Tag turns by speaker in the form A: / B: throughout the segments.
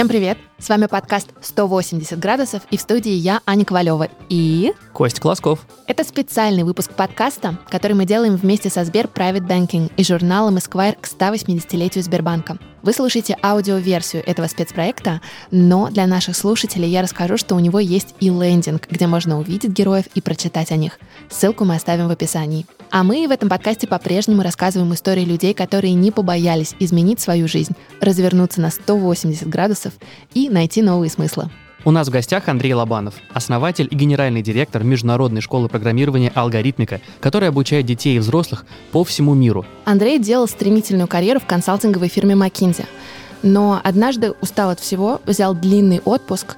A: Всем привет! С вами подкаст «180 градусов» и в студии я, Аня Ковалева и...
B: Кость Колосков.
A: Это специальный выпуск подкаста, который мы делаем вместе со Сбер Private Banking и журналом Esquire к 180-летию Сбербанка. Вы слушаете аудиоверсию этого спецпроекта, но для наших слушателей я расскажу, что у него есть и лендинг, где можно увидеть героев и прочитать о них. Ссылку мы оставим в описании. А мы в этом подкасте по-прежнему рассказываем истории людей, которые не побоялись изменить свою жизнь, развернуться на 180 градусов и найти новые смыслы.
B: У нас в гостях Андрей Лобанов, основатель и генеральный директор Международной школы программирования «Алгоритмика», которая обучает детей и взрослых по всему миру.
A: Андрей делал стремительную карьеру в консалтинговой фирме McKinsey, но однажды устал от всего, взял длинный отпуск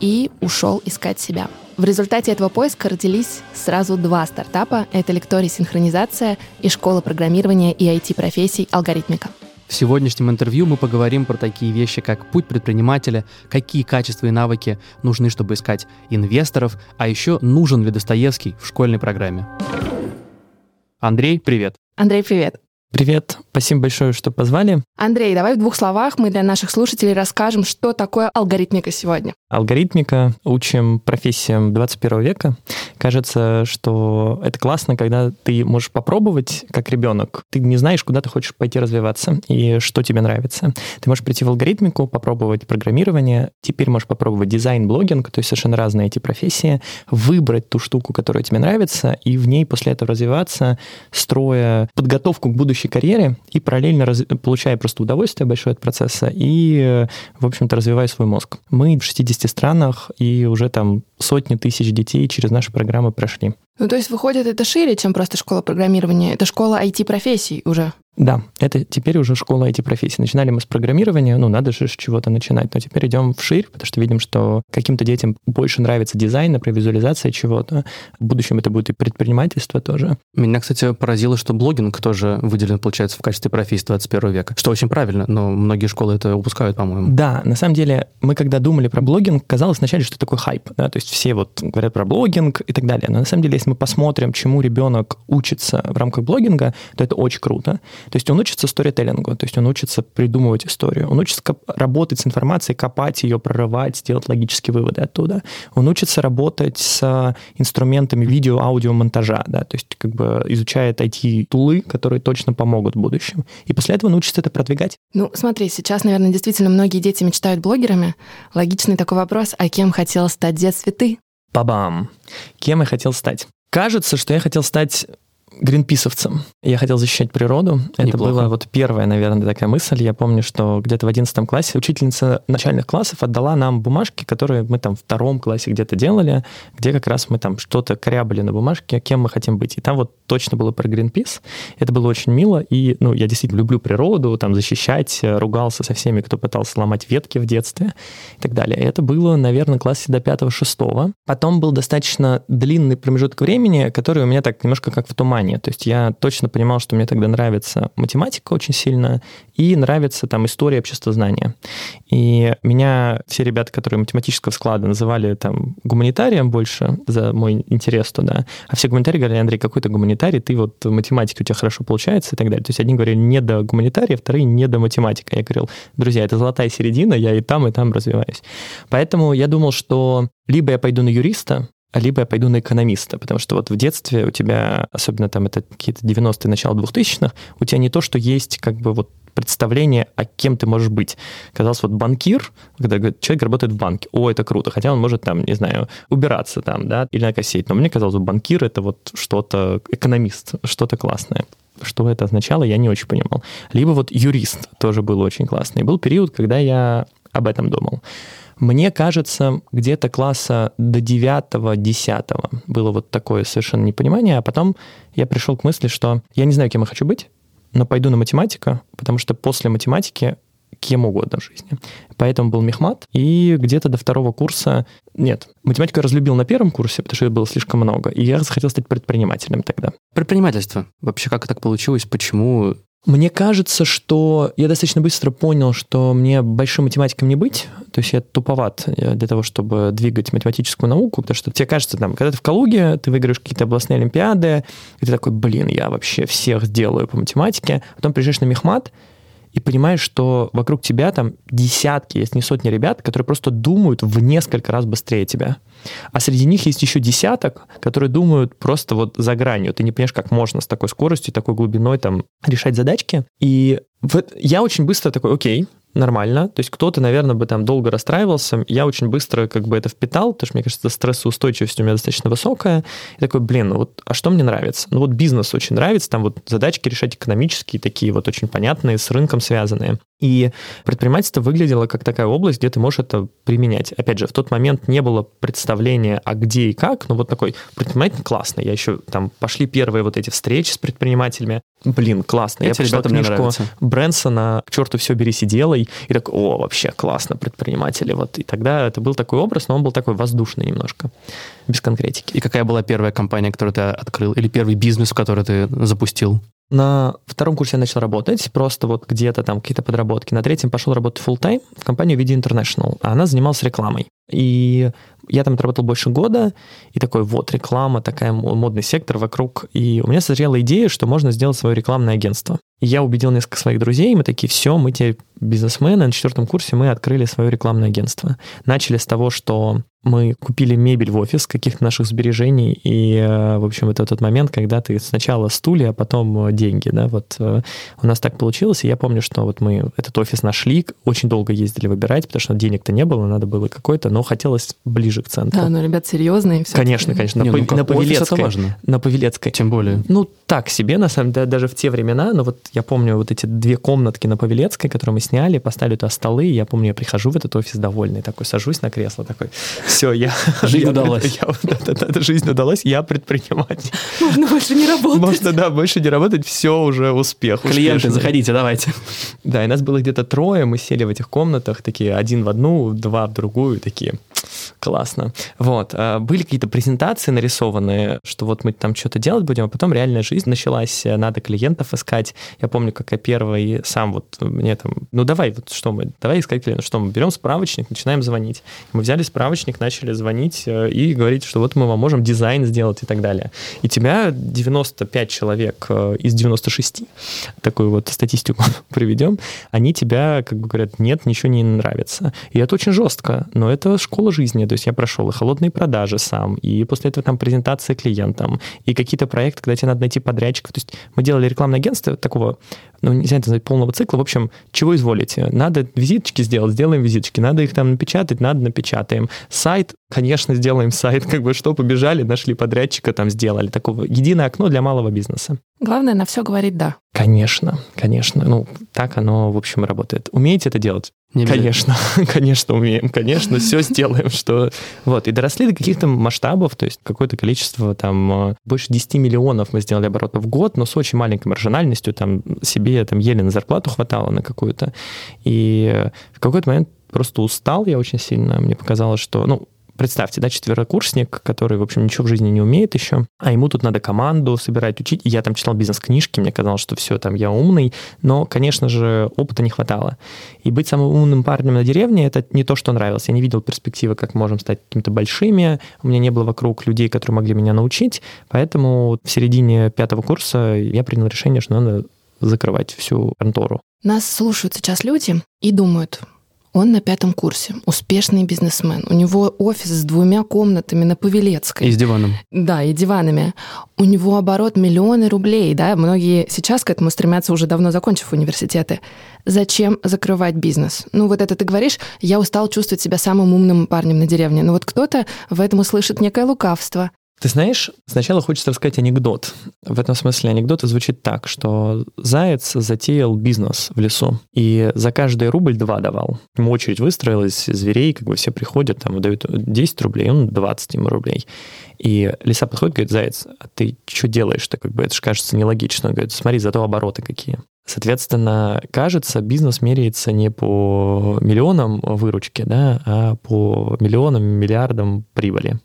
A: и ушел искать себя. В результате этого поиска родились сразу два стартапа. Это лекторий синхронизация и школа программирования и IT-профессий «Алгоритмика».
B: В сегодняшнем интервью мы поговорим про такие вещи, как путь предпринимателя, какие качества и навыки нужны, чтобы искать инвесторов, а еще нужен ли Достоевский в школьной программе. Андрей, привет.
A: Андрей, привет.
C: Привет, спасибо большое, что позвали.
A: Андрей, давай в двух словах мы для наших слушателей расскажем, что такое алгоритмика сегодня.
C: Алгоритмика учим профессиям 21 века. Кажется, что это классно, когда ты можешь попробовать, как ребенок. Ты не знаешь, куда ты хочешь пойти развиваться и что тебе нравится. Ты можешь прийти в алгоритмику, попробовать программирование, теперь можешь попробовать дизайн, блогинг, то есть совершенно разные эти профессии, выбрать ту штуку, которая тебе нравится, и в ней после этого развиваться, строя подготовку к будущей карьере и параллельно раз... получая просто удовольствие большое от процесса и, в общем-то, развивая свой мозг. Мы в 60 странах и уже там сотни тысяч детей через наши программы прошли.
A: Ну, то есть, выходит, это шире, чем просто школа программирования. Это школа IT-профессий уже.
C: Да, это теперь уже школа IT-профессий. Начинали мы с программирования, ну, надо же с чего-то начинать, но теперь идем вширь, потому что видим, что каким-то детям больше нравится дизайн, например, визуализация чего-то. В будущем это будет и предпринимательство тоже.
B: Меня, кстати, поразило, что блогинг тоже выделен, получается, в качестве профессии 21 века, что очень правильно, но многие школы это упускают, по-моему.
C: Да, на самом деле, мы когда думали про блогинг, казалось вначале, что такое хайп, да, то есть все вот говорят про блогинг и так далее, но на самом деле, если мы посмотрим, чему ребенок учится в рамках блогинга, то это очень круто. То есть он учится сторителлингу, то есть он учится придумывать историю, он учится работать с информацией, копать ее, прорывать, сделать логические выводы оттуда. Он учится работать с инструментами видео, аудио, монтажа, да, то есть как бы изучает IT-тулы, которые точно помогут в будущем. И после этого он учится это продвигать.
A: Ну, смотри, сейчас, наверное, действительно многие дети мечтают блогерами. Логичный такой вопрос, а кем хотел стать в детстве ты?
C: Бабам! Кем я хотел стать? Кажется, что я хотел стать гринписовцем. Я хотел защищать природу. Это
B: Неплохо.
C: была вот первая, наверное, такая мысль. Я помню, что где-то в 11 классе учительница начальных классов отдала нам бумажки, которые мы там в втором классе где-то делали, где как раз мы там что-то корябали на бумажке, кем мы хотим быть. И там вот точно было про Greenpeace. Это было очень мило. И, ну, я действительно люблю природу, там защищать, ругался со всеми, кто пытался ломать ветки в детстве и так далее. Это было, наверное, классе до 5-6. Потом был достаточно длинный промежуток времени, который у меня так немножко как в тумане понимание. То есть я точно понимал, что мне тогда нравится математика очень сильно и нравится там история обществознания. И меня все ребята, которые математического склада называли там гуманитарием больше за мой интерес туда, а все гуманитарии говорили, Андрей, какой ты гуманитарий, ты вот математика у тебя хорошо получается и так далее. То есть одни говорили не до гуманитария, вторые не до математика. Я говорил, друзья, это золотая середина, я и там, и там развиваюсь. Поэтому я думал, что либо я пойду на юриста, либо я пойду на экономиста, потому что вот в детстве у тебя, особенно там это какие-то 90-е, начало 2000-х, у тебя не то, что есть как бы вот представление, о кем ты можешь быть. Казалось, вот банкир, когда говорит, человек работает в банке, о, это круто, хотя он может там, не знаю, убираться там, да, или накосить. Но мне казалось, банкир — это вот что-то, экономист, что-то классное. Что это означало, я не очень понимал. Либо вот юрист тоже был очень классный. Был период, когда я об этом думал. Мне кажется, где-то класса до 9-10 было вот такое совершенно непонимание, а потом я пришел к мысли, что я не знаю, кем я хочу быть, но пойду на математику, потому что после математики кем угодно в жизни. Поэтому был мехмат, и где-то до второго курса... Нет, математику я разлюбил на первом курсе, потому что это было слишком много, и я захотел стать предпринимателем тогда.
B: Предпринимательство. Вообще, как так получилось? Почему
C: мне кажется, что я достаточно быстро понял, что мне большим математиком не быть. То есть я туповат э, для того, чтобы двигать математическую науку, потому что тебе кажется, там, когда ты в Калуге, ты выиграешь какие-то областные олимпиады, и ты такой, блин, я вообще всех сделаю по математике. Потом приезжаешь на мехмат, и понимаешь, что вокруг тебя там десятки, если не сотни ребят, которые просто думают в несколько раз быстрее тебя. А среди них есть еще десяток, которые думают просто вот за гранью. Ты не понимаешь, как можно с такой скоростью, такой глубиной там решать задачки. И вот я очень быстро такой, окей, нормально. То есть кто-то, наверное, бы там долго расстраивался. Я очень быстро как бы это впитал, потому что, мне кажется, стрессоустойчивость у меня достаточно высокая. И такой, блин, ну вот, а что мне нравится? Ну вот бизнес очень нравится, там вот задачки решать экономические, такие вот очень понятные, с рынком связанные. И предпринимательство выглядело как такая область, где ты можешь это применять. Опять же, в тот момент не было представления, а где и как, но вот такой предприниматель классный. Я еще там пошли первые вот эти встречи с предпринимателями. Блин, классно.
B: Эти
C: я прочитал книжку Брэнсона «К черту все бери, сиделай». И так, о, вообще классно, предприниматели. Вот. И тогда это был такой образ, но он был такой воздушный немножко, без конкретики.
B: И какая была первая компания, которую ты открыл? Или первый бизнес, который ты запустил?
C: На втором курсе я начал работать, просто вот где-то там какие-то подработки. На третьем пошел работать full time в компанию Video International, а она занималась рекламой. И я там отработал больше года, и такой вот реклама, такая модный сектор вокруг. И у меня созрела идея, что можно сделать свое рекламное агентство. И я убедил несколько своих друзей, и мы такие, все, мы теперь бизнесмены, на четвертом курсе мы открыли свое рекламное агентство. Начали с того, что мы купили мебель в офис каких-то наших сбережений, и, э, в общем, это тот момент, когда ты сначала стулья, а потом э, деньги, да, вот э, у нас так получилось, и я помню, что вот мы этот офис нашли, очень долго ездили выбирать, потому что денег-то не было, надо было какой-то, но хотелось ближе к центру.
A: Да, но ребят серьезные все.
C: Конечно, конечно,
B: не,
C: на,
B: ну,
C: на Павелецкой.
B: важно.
C: На Павелецкой.
B: Тем более.
C: Ну, так себе, на самом деле, даже в те времена, но вот я помню вот эти две комнатки на Павелецкой, которые мы сняли, поставили туда столы, и я помню, я прихожу в этот офис довольный, такой, сажусь на кресло, такой, все, я
B: Жизнь удалась.
C: Я, да, да, да, жизнь удалась, я предприниматель.
A: Можно больше не работать.
C: Можно, да, больше не работать, все уже успех.
B: Клиенты, заходите, давайте.
C: Да, и нас было где-то трое, мы сели в этих комнатах, такие один в одну, два в другую, такие классно. Вот. А, были какие-то презентации нарисованные, что вот мы там что-то делать будем, а потом реальная жизнь началась, надо клиентов искать. Я помню, как я первый сам вот мне там, ну давай, вот что мы, давай искать клиентов, что мы берем справочник, начинаем звонить. Мы взяли справочник, начали звонить э, и говорить, что вот мы вам можем дизайн сделать и так далее. И тебя 95 человек э, из 96, такую вот статистику приведем, они тебя как бы говорят, нет, ничего не нравится. И это очень жестко, но это школа жизни. То есть я прошел и холодные продажи сам, и после этого там презентация клиентам, и какие-то проекты, когда тебе надо найти подрядчиков. То есть мы делали рекламное агентство такого, ну, нельзя это назвать полного цикла. В общем, чего изволите? Надо визиточки сделать, сделаем визиточки. Надо их там напечатать, надо напечатаем. Сайт, конечно, сделаем сайт, как бы что, побежали, нашли подрядчика, там сделали. Такого единое окно для малого бизнеса.
A: Главное на все говорить «да».
C: Конечно, конечно. Ну, так оно, в общем, работает. Умеете это делать?
B: Не
C: конечно, конечно умеем, конечно, все сделаем, что... Вот, и доросли до каких-то масштабов, то есть какое-то количество, там, э, больше 10 миллионов мы сделали оборотов в год, но с очень маленькой маржинальностью, там, себе там еле на зарплату хватало на какую-то. И в какой-то момент просто устал я очень сильно, мне показалось, что, ну, Представьте, да, четверокурсник, который, в общем, ничего в жизни не умеет еще, а ему тут надо команду собирать, учить. Я там читал бизнес-книжки, мне казалось, что все, там, я умный, но, конечно же, опыта не хватало. И быть самым умным парнем на деревне — это не то, что нравилось. Я не видел перспективы, как можем стать какими-то большими. У меня не было вокруг людей, которые могли меня научить. Поэтому в середине пятого курса я принял решение, что надо закрывать всю контору.
A: Нас слушают сейчас люди и думают, он на пятом курсе, успешный бизнесмен. У него офис с двумя комнатами на Павелецкой.
B: И с диваном.
A: Да, и диванами. У него оборот миллионы рублей, да, многие сейчас к этому стремятся, уже давно закончив университеты. Зачем закрывать бизнес? Ну вот это ты говоришь, я устал чувствовать себя самым умным парнем на деревне. Но вот кто-то в этом услышит некое лукавство.
C: Ты знаешь, сначала хочется рассказать анекдот. В этом смысле анекдот звучит так, что заяц затеял бизнес в лесу и за каждый рубль два давал. Ему очередь выстроилась, зверей, как бы все приходят, там дают 10 рублей, он 20 ему рублей. И лиса подходит, говорит, заяц, а ты что делаешь-то? Как бы это же кажется нелогично. Он говорит, смотри, зато обороты какие. Соответственно, кажется, бизнес меряется не по миллионам выручки, да, а по миллионам, миллиардам прибыли.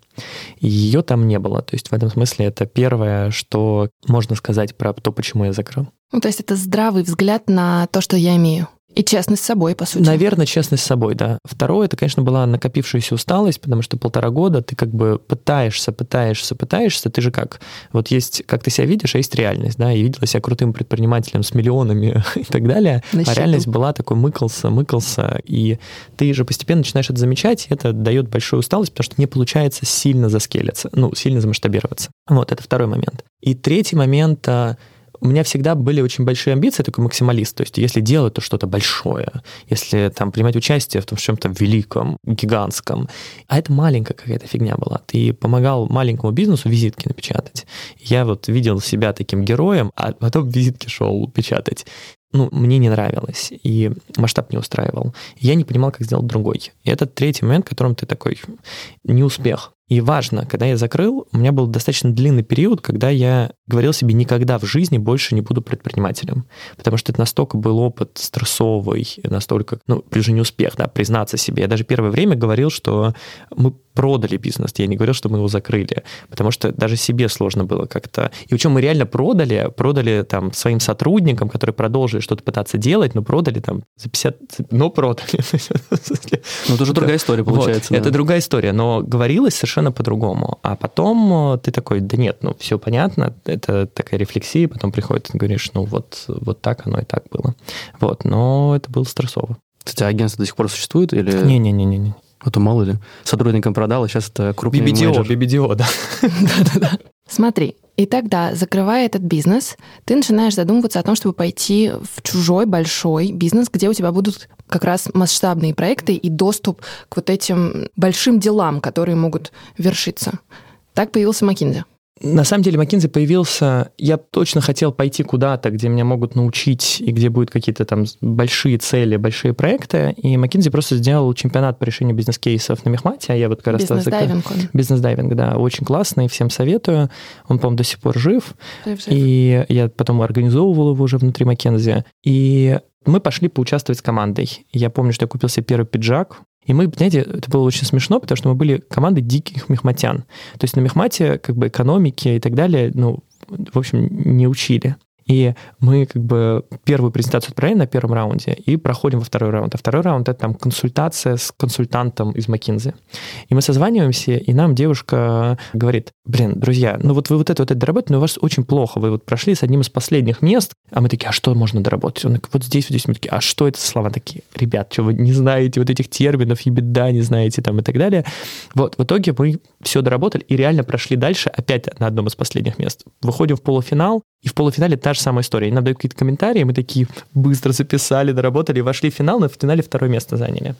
C: Ее там не было. То есть в этом смысле это первое, что можно сказать про то, почему я закрыл.
A: Ну, то есть это здравый взгляд на то, что я имею. И честность с собой, по сути.
C: Наверное, честность с собой, да. Второе, это, конечно, была накопившаяся усталость, потому что полтора года ты как бы пытаешься, пытаешься, пытаешься. Ты же как? Вот есть, как ты себя видишь, а есть реальность, да. И видела себя крутым предпринимателем с миллионами и так далее. На а реальность была такой мыкался, мыкался. И ты же постепенно начинаешь это замечать, и это дает большую усталость, потому что не получается сильно заскелиться, ну, сильно замасштабироваться. Вот, это второй момент. И третий момент а, у меня всегда были очень большие амбиции, такой максималист. То есть если делать, то что-то большое. Если там принимать участие в том, в чем-то великом, гигантском. А это маленькая какая-то фигня была. Ты помогал маленькому бизнесу визитки напечатать. Я вот видел себя таким героем, а потом визитки шел печатать ну, мне не нравилось, и масштаб не устраивал. Я не понимал, как сделать другой. И это третий момент, в котором ты такой не успех. И важно, когда я закрыл, у меня был достаточно длинный период, когда я говорил себе, никогда в жизни больше не буду предпринимателем. Потому что это настолько был опыт стрессовый, настолько, ну, плюс же не успех, да, признаться себе. Я даже первое время говорил, что мы продали бизнес. Я не говорил, что мы его закрыли, потому что даже себе сложно было как-то. И причем мы реально продали, продали там своим сотрудникам, которые продолжили что-то пытаться делать, но продали там за 50, но продали.
B: Ну, это уже другая история получается.
C: Это другая история, но говорилось совершенно по-другому. А потом э, ты такой, да нет, ну, все понятно, это такая рефлексия, потом приходит и говоришь, ну, вот, вот так оно и так было. Вот, но это было стрессово.
B: Кстати, агентство до сих пор существует или...
C: Не-не-не-не.
B: А то мало ли, сотрудникам продал, а сейчас это крупный BBDO, менеджер.
C: BBDO, да.
A: Смотри, и тогда, закрывая этот бизнес, ты начинаешь задумываться о том, чтобы пойти в чужой большой бизнес, где у тебя будут как раз масштабные проекты и доступ к вот этим большим делам, которые могут вершиться. Так появился McKinsey.
C: На самом деле McKinsey появился, я точно хотел пойти куда-то, где меня могут научить и где будут какие-то там большие цели, большие проекты, и McKinsey просто сделал чемпионат по решению бизнес-кейсов на Мехмате, а я вот как раз...
A: Бизнес-дайвинг.
C: Бизнес-дайвинг, да, очень классный, всем советую. Он, по-моему, до сих пор жив. жив. И я потом организовывал его уже внутри McKinsey. И мы пошли поучаствовать с командой. Я помню, что я купил себе первый пиджак, и мы, знаете, это было очень смешно, потому что мы были командой диких мехматян. То есть на мехмате как бы экономики и так далее, ну, в общем, не учили. И мы как бы первую презентацию отправили на первом раунде и проходим во второй раунд. А второй раунд — это там консультация с консультантом из McKinsey. И мы созваниваемся, и нам девушка говорит, блин, друзья, ну вот вы вот это вот это доработали, но у вас очень плохо. Вы вот прошли с одним из последних мест, а мы такие, а что можно доработать? Он такой, вот здесь, вот здесь. Мы такие, а что это слова такие? Ребят, что вы не знаете вот этих терминов, и беда не знаете там и так далее. Вот, в итоге мы все доработали и реально прошли дальше опять на одном из последних мест. Выходим в полуфинал, и в полуфинале та же самая история. И нам дают какие-то комментарии, мы такие быстро записали, доработали, вошли в финал, но в финале второе место заняли.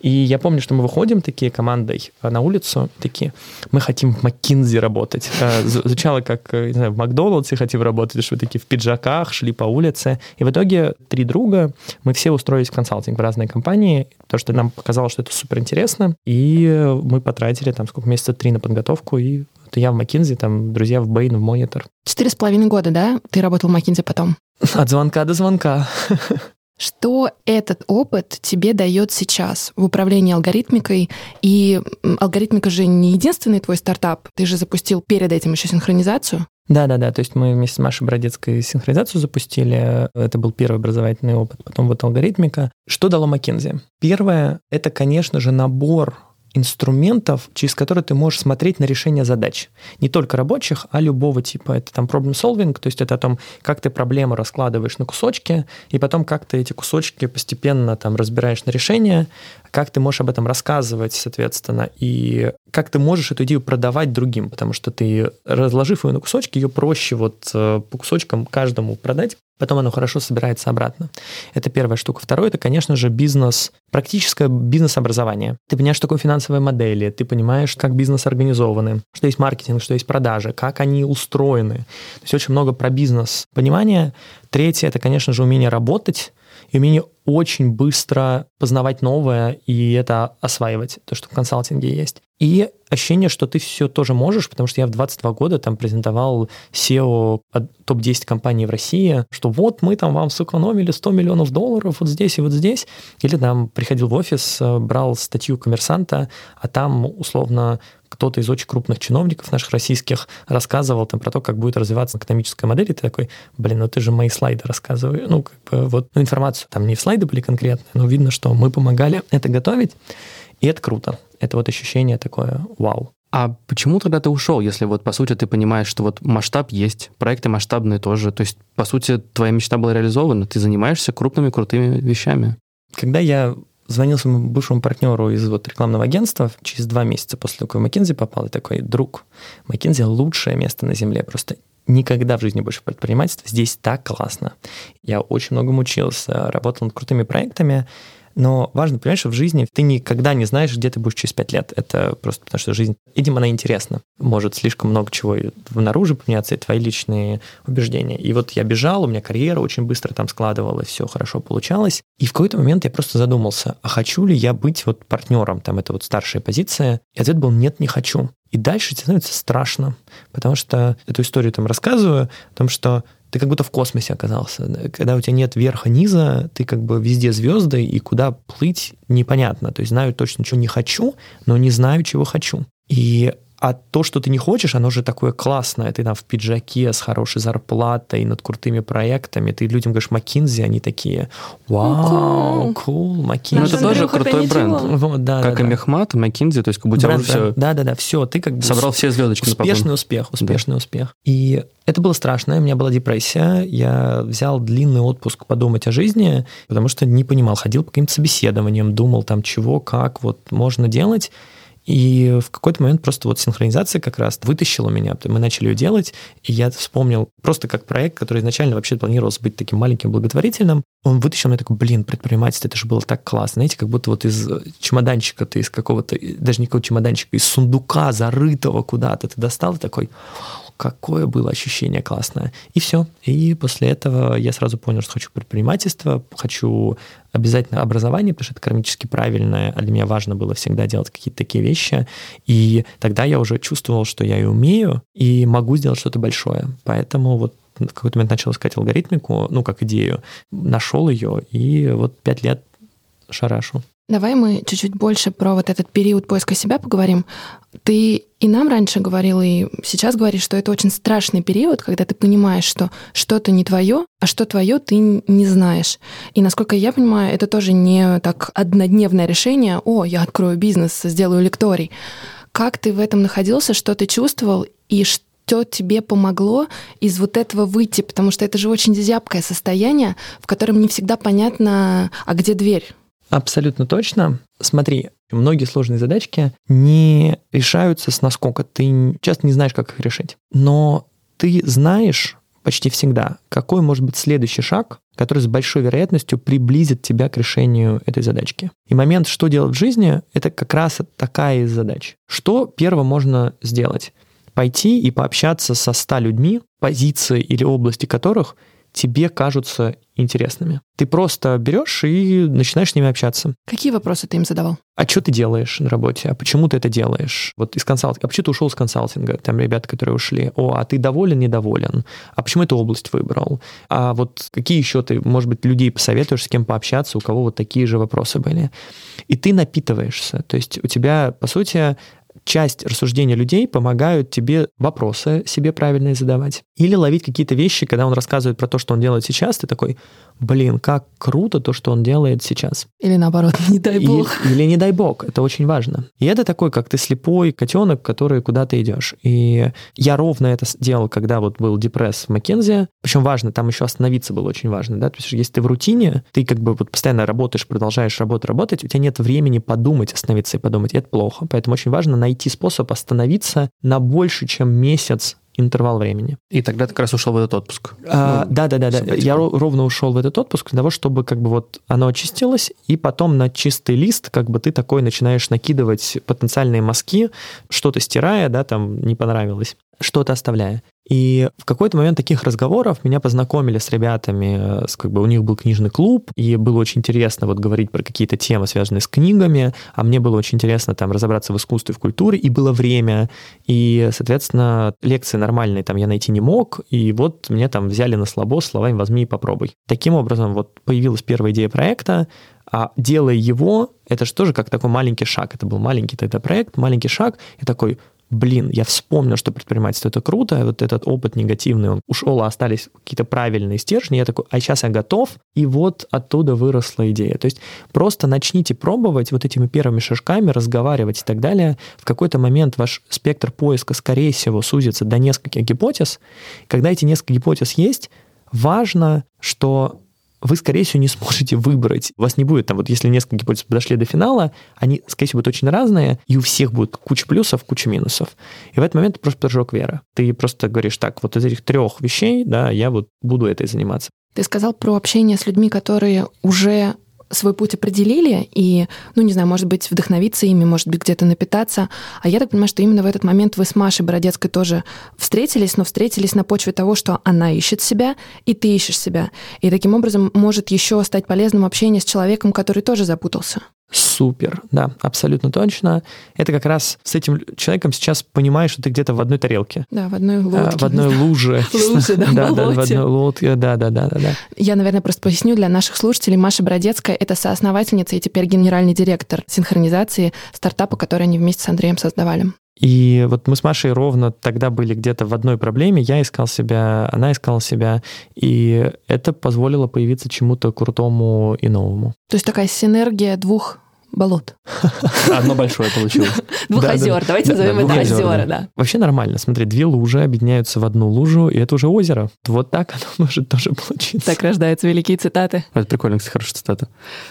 C: И я помню, что мы выходим такие командой э, на улицу, такие, мы хотим в Маккинзи работать. Э, звучало как, э, не знаю, в Макдональдсе хотим работать, что такие в пиджаках шли по улице. И в итоге три друга, мы все устроились в консалтинг в разные компании, потому что нам показалось, что это супер интересно. И мы потратили там сколько, месяца три на подготовку и что я в McKinsey, там друзья в Bain, в Монитор.
A: Четыре с половиной года, да? Ты работал в McKinsey потом?
C: От звонка до звонка.
A: Что этот опыт тебе дает сейчас в управлении алгоритмикой? И алгоритмика же не единственный твой стартап. Ты же запустил перед этим еще синхронизацию.
C: Да, да, да. То есть мы вместе с Машей Бродецкой синхронизацию запустили. Это был первый образовательный опыт. Потом вот алгоритмика. Что дало McKinsey? Первое — это, конечно же, набор инструментов, через которые ты можешь смотреть на решение задач. Не только рабочих, а любого типа. Это там problem solving, то есть это о том, как ты проблему раскладываешь на кусочки, и потом как ты эти кусочки постепенно там разбираешь на решение, как ты можешь об этом рассказывать, соответственно, и как ты можешь эту идею продавать другим, потому что ты, разложив ее на кусочки, ее проще вот э, по кусочкам каждому продать, потом оно хорошо собирается обратно. Это первая штука. Второе, это, конечно же, бизнес, практическое бизнес-образование. Ты понимаешь, что такое финансовые модели, ты понимаешь, как бизнес организованы, что есть маркетинг, что есть продажи, как они устроены. То есть очень много про бизнес понимания. Третье, это, конечно же, умение работать, и умение очень быстро познавать новое и это осваивать, то, что в консалтинге есть. И ощущение, что ты все тоже можешь, потому что я в 22 года там презентовал SEO топ-10 компаний в России, что вот мы там вам сэкономили 100 миллионов долларов вот здесь и вот здесь. Или там приходил в офис, брал статью коммерсанта, а там условно кто-то из очень крупных чиновников наших российских рассказывал там про то, как будет развиваться экономическая модель, и ты такой, блин, ну ты же мои слайды рассказываешь. Ну, как бы вот ну, информацию, там не слайды были конкретные, но видно, что мы помогали это готовить, и это круто. Это вот ощущение такое, вау.
B: А почему тогда ты ушел, если вот по сути ты понимаешь, что вот масштаб есть, проекты масштабные тоже, то есть по сути твоя мечта была реализована, ты занимаешься крупными крутыми вещами?
C: Когда я звонил своему бывшему партнеру из вот рекламного агентства. Через два месяца после того, как в McKinsey попал, и такой, друг, McKinsey лучшее место на Земле, просто никогда в жизни больше предпринимательства, здесь так классно. Я очень много учился, работал над крутыми проектами, но важно понимать, что в жизни ты никогда не знаешь, где ты будешь через пять лет. Это просто потому, что жизнь, видимо, она интересна. Может слишком много чего наружу поменяться, и твои личные убеждения. И вот я бежал, у меня карьера очень быстро там складывалась, все хорошо получалось. И в какой-то момент я просто задумался, а хочу ли я быть вот партнером, там это вот старшая позиция? И ответ был нет, не хочу. И дальше тебе становится страшно, потому что эту историю там рассказываю, о том, что ты как будто в космосе оказался. Когда у тебя нет верха-низа, ты как бы везде звезды, и куда плыть непонятно. То есть знаю точно, чего не хочу, но не знаю, чего хочу. И а то, что ты не хочешь, оно же такое классное. Ты там в пиджаке с хорошей зарплатой, над крутыми проектами. Ты людям говоришь Маккинзи, они такие, вау, кул, Маккинзи.
B: Ну, это тоже крутой бренд.
C: Вот, да,
B: как
C: да,
B: и Мехмат, Маккинзи, то есть как будто
C: бренд,
B: уже все...
C: Да, да, да, все. Ты как бы
B: собрал все звездочки
C: успешный
B: на
C: успех, успешный да. успех. И это было страшно, у меня была депрессия, я взял длинный отпуск подумать о жизни, потому что не понимал, ходил по каким-то собеседованиям, думал там чего, как вот можно делать, и в какой-то момент просто вот синхронизация как раз вытащила меня. Мы начали ее делать, и я вспомнил просто как проект, который изначально вообще планировался быть таким маленьким благотворительным. Он вытащил меня такой, блин, предпринимательство, это же было так классно. Знаете, как будто вот из чемоданчика ты из какого-то, даже не какого чемоданчика, из сундука зарытого куда-то ты достал и такой, какое было ощущение классное. И все. И после этого я сразу понял, что хочу предпринимательство, хочу обязательно образование, потому что это кармически правильное, а для меня важно было всегда делать какие-то такие вещи. И тогда я уже чувствовал, что я и умею, и могу сделать что-то большое. Поэтому вот в какой-то момент начал искать алгоритмику, ну, как идею, нашел ее, и вот пять лет шарашу.
A: Давай мы чуть-чуть больше про вот этот период поиска себя поговорим. Ты и нам раньше говорил, и сейчас говоришь, что это очень страшный период, когда ты понимаешь, что что-то не твое, а что твое ты не знаешь. И насколько я понимаю, это тоже не так однодневное решение, о, я открою бизнес, сделаю лекторий. Как ты в этом находился, что ты чувствовал, и что тебе помогло из вот этого выйти, потому что это же очень зябкое состояние, в котором не всегда понятно, а где дверь.
C: Абсолютно точно. Смотри, многие сложные задачки не решаются с наскока. Ты часто не знаешь, как их решить. Но ты знаешь почти всегда, какой может быть следующий шаг, который с большой вероятностью приблизит тебя к решению этой задачки. И момент, что делать в жизни, это как раз такая из задач. Что первое можно сделать? Пойти и пообщаться со ста людьми, позиции или области которых тебе кажутся интересными. Ты просто берешь и начинаешь с ними общаться.
A: Какие вопросы ты им задавал?
C: А что ты делаешь на работе? А почему ты это делаешь? Вот из консалтинга. А почему ты ушел из консалтинга? Там ребята, которые ушли. О, а ты доволен, недоволен? А почему эту область выбрал? А вот какие еще ты, может быть, людей посоветуешь, с кем пообщаться, у кого вот такие же вопросы были? И ты напитываешься. То есть у тебя, по сути, часть рассуждения людей помогают тебе вопросы себе правильные задавать. Или ловить какие-то вещи, когда он рассказывает про то, что он делает сейчас, ты такой, блин, как круто то, что он делает сейчас.
A: Или наоборот, не дай бог.
C: Или, или не дай бог, это очень важно. И это такой, как ты слепой котенок, который куда ты идешь. И я ровно это сделал, когда вот был депресс в Маккензи. Причем важно, там еще остановиться было очень важно, да, то есть если ты в рутине, ты как бы вот постоянно работаешь, продолжаешь работать, работать, у тебя нет времени подумать, остановиться и подумать, и это плохо. Поэтому очень важно найти способ остановиться на больше, чем месяц интервал времени.
B: И тогда ты как раз ушел в этот отпуск.
C: А, ну, да, да, да, да. Я ровно ушел в этот отпуск для того, чтобы как бы вот оно очистилось, и потом на чистый лист как бы ты такой начинаешь накидывать потенциальные мазки, что-то стирая, да, там не понравилось, что-то оставляя. И в какой-то момент таких разговоров меня познакомили с ребятами, с, как бы у них был книжный клуб, и было очень интересно вот говорить про какие-то темы, связанные с книгами, а мне было очень интересно там разобраться в искусстве, в культуре, и было время, и, соответственно, лекции нормальные там я найти не мог, и вот меня там взяли на слабо словами «возьми и попробуй». Таким образом, вот появилась первая идея проекта, а делая его, это же тоже как такой маленький шаг. Это был маленький тогда проект, маленький шаг, и такой, блин, я вспомнил, что предпринимательство это круто, вот этот опыт негативный, он ушел, а остались какие-то правильные стержни, я такой, а сейчас я готов, и вот оттуда выросла идея. То есть просто начните пробовать вот этими первыми шажками, разговаривать и так далее. В какой-то момент ваш спектр поиска, скорее всего, сузится до нескольких гипотез. Когда эти несколько гипотез есть, важно, что вы, скорее всего, не сможете выбрать. У вас не будет там, вот если несколько гипотез подошли до финала, они, скорее всего, будут очень разные, и у всех будет куча плюсов, куча минусов. И в этот момент просто прыжок веры. Ты просто говоришь, так, вот из этих трех вещей, да, я вот буду этой заниматься.
A: Ты сказал про общение с людьми, которые уже свой путь определили и, ну, не знаю, может быть, вдохновиться ими, может быть, где-то напитаться. А я так понимаю, что именно в этот момент вы с Машей Бородецкой тоже встретились, но встретились на почве того, что она ищет себя, и ты ищешь себя. И таким образом может еще стать полезным общение с человеком, который тоже запутался.
C: Супер, да, абсолютно точно. Это как раз с этим человеком сейчас понимаешь, что ты где-то в одной тарелке.
A: Да, в одной лодке.
C: А, в одной луже.
A: Луже, да,
C: да, да, в одной лодке, да, да, да, да, да.
A: Я, наверное, просто поясню для наших слушателей. Маша Бродецкая — это соосновательница и теперь генеральный директор синхронизации стартапа, который они вместе с Андреем создавали.
C: И вот мы с Машей ровно тогда были где-то в одной проблеме. Я искал себя, она искала себя. И это позволило появиться чему-то крутому и новому.
A: То есть такая синергия двух болот.
B: Одно большое получилось.
A: Двух озер, давайте назовем это озера, да.
C: Вообще нормально. Смотри, две лужи объединяются в одну лужу, и это уже озеро. Вот так оно может тоже получиться.
A: Так рождаются великие цитаты.
B: Это прикольно, кстати, хорошая цитата.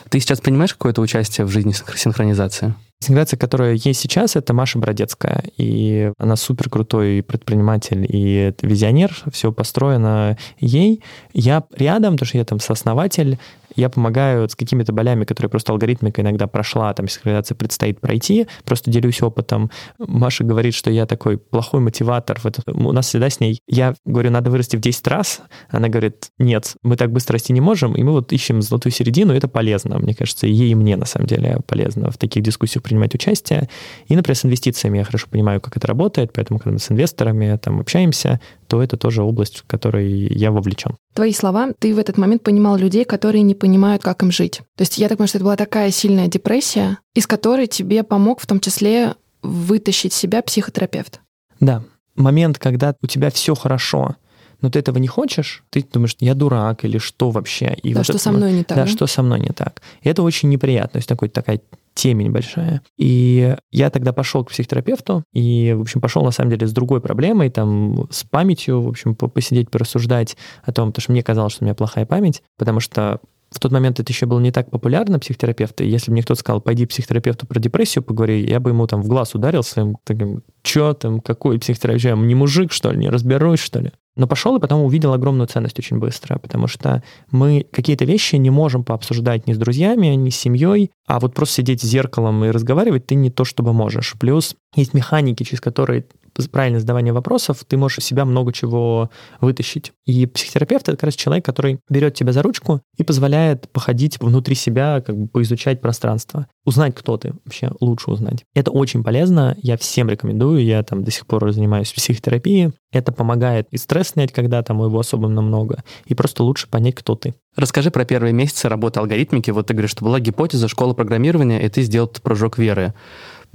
B: Ты сейчас принимаешь какое-то участие в жизни синхронизации?
C: Синхронизация, которая есть сейчас, это Маша Бродецкая. И она супер крутой предприниматель и визионер. Все построено ей. Я рядом, потому что я там сооснователь я помогаю с какими-то болями, которые просто алгоритмика иногда прошла, там синхронизация предстоит пройти, просто делюсь опытом. Маша говорит, что я такой плохой мотиватор. В этот... У нас всегда с ней... Я говорю, надо вырасти в 10 раз. Она говорит, нет, мы так быстро расти не можем, и мы вот ищем золотую середину, и это полезно, мне кажется, ей, и мне, на самом деле, полезно в таких дискуссиях принимать участие. И, например, с инвестициями я хорошо понимаю, как это работает, поэтому, когда мы с инвесторами там общаемся, то это тоже область, в которой я вовлечен.
A: Твои слова, ты в этот момент понимал людей, которые не понимают, как им жить. То есть я так понимаю, что это была такая сильная депрессия, из которой тебе помог в том числе вытащить себя психотерапевт.
C: Да. Момент, когда у тебя все хорошо, но ты этого не хочешь, ты думаешь, я дурак или что вообще?
A: И да, вот что это, со мной не так.
C: Да, да, что со мной не так. И это очень неприятно. То есть такой, такая темень большая. И я тогда пошел к психотерапевту, и, в общем, пошел, на самом деле, с другой проблемой, там, с памятью, в общем, посидеть, порассуждать о том, потому что мне казалось, что у меня плохая память, потому что в тот момент это еще было не так популярно, психотерапевты. Если бы мне кто-то сказал, пойди психотерапевту про депрессию поговори, я бы ему там в глаз ударил своим таким, что там, какой психотерапевт, я не мужик, что ли, не разберусь, что ли. Но пошел и потом увидел огромную ценность очень быстро, потому что мы какие-то вещи не можем пообсуждать ни с друзьями, ни с семьей, а вот просто сидеть с зеркалом и разговаривать ты не то чтобы можешь. Плюс есть механики, через которые правильное задавание вопросов, ты можешь из себя много чего вытащить. И психотерапевт — это как раз человек, который берет тебя за ручку и позволяет походить внутри себя, как бы поизучать пространство, узнать, кто ты, вообще лучше узнать. Это очень полезно, я всем рекомендую, я там до сих пор занимаюсь психотерапией, это помогает и стресс снять, когда там его особенно много, и просто лучше понять, кто ты.
B: Расскажи про первые месяцы работы алгоритмики. Вот ты говоришь, что была гипотеза школы программирования, и ты сделал прыжок веры.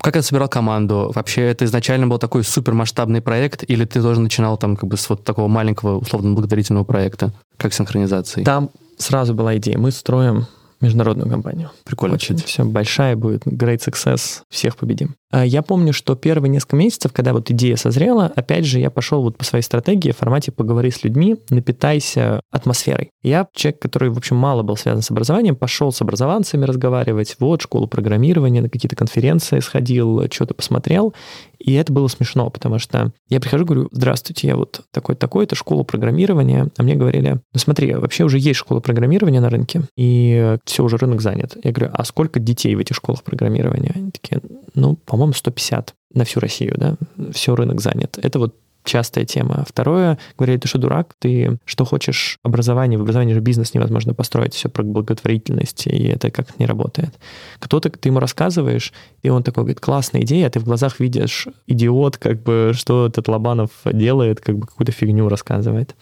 B: Как ты собирал команду? Вообще это изначально был такой супермасштабный проект, или ты тоже начинал там как бы с вот такого маленького, условно, благотворительного проекта, как синхронизации?
C: Там сразу была идея. Мы строим международную компанию.
B: Прикольно.
C: Очень все большая будет, great success, всех победим. А я помню, что первые несколько месяцев, когда вот идея созрела, опять же, я пошел вот по своей стратегии в формате «поговори с людьми, напитайся атмосферой». Я человек, который, в общем, мало был связан с образованием, пошел с образованцами разговаривать, вот, школу программирования, на какие-то конференции сходил, что-то посмотрел, и это было смешно, потому что я прихожу, говорю, здравствуйте, я вот такой-такой, это школа программирования, а мне говорили, ну смотри, вообще уже есть школа программирования на рынке, и все, уже рынок занят. Я говорю, а сколько детей в этих школах программирования? Они такие, ну, по по-моему, 150 на всю Россию, да, все рынок занят. Это вот частая тема. Второе, говорили, ты что, дурак? Ты что хочешь образование? В образовании же бизнес невозможно построить, все про благотворительность, и это как не работает. Кто-то, ты ему рассказываешь, и он такой говорит, классная идея, а ты в глазах видишь идиот, как бы, что этот Лобанов делает, как бы какую-то фигню рассказывает.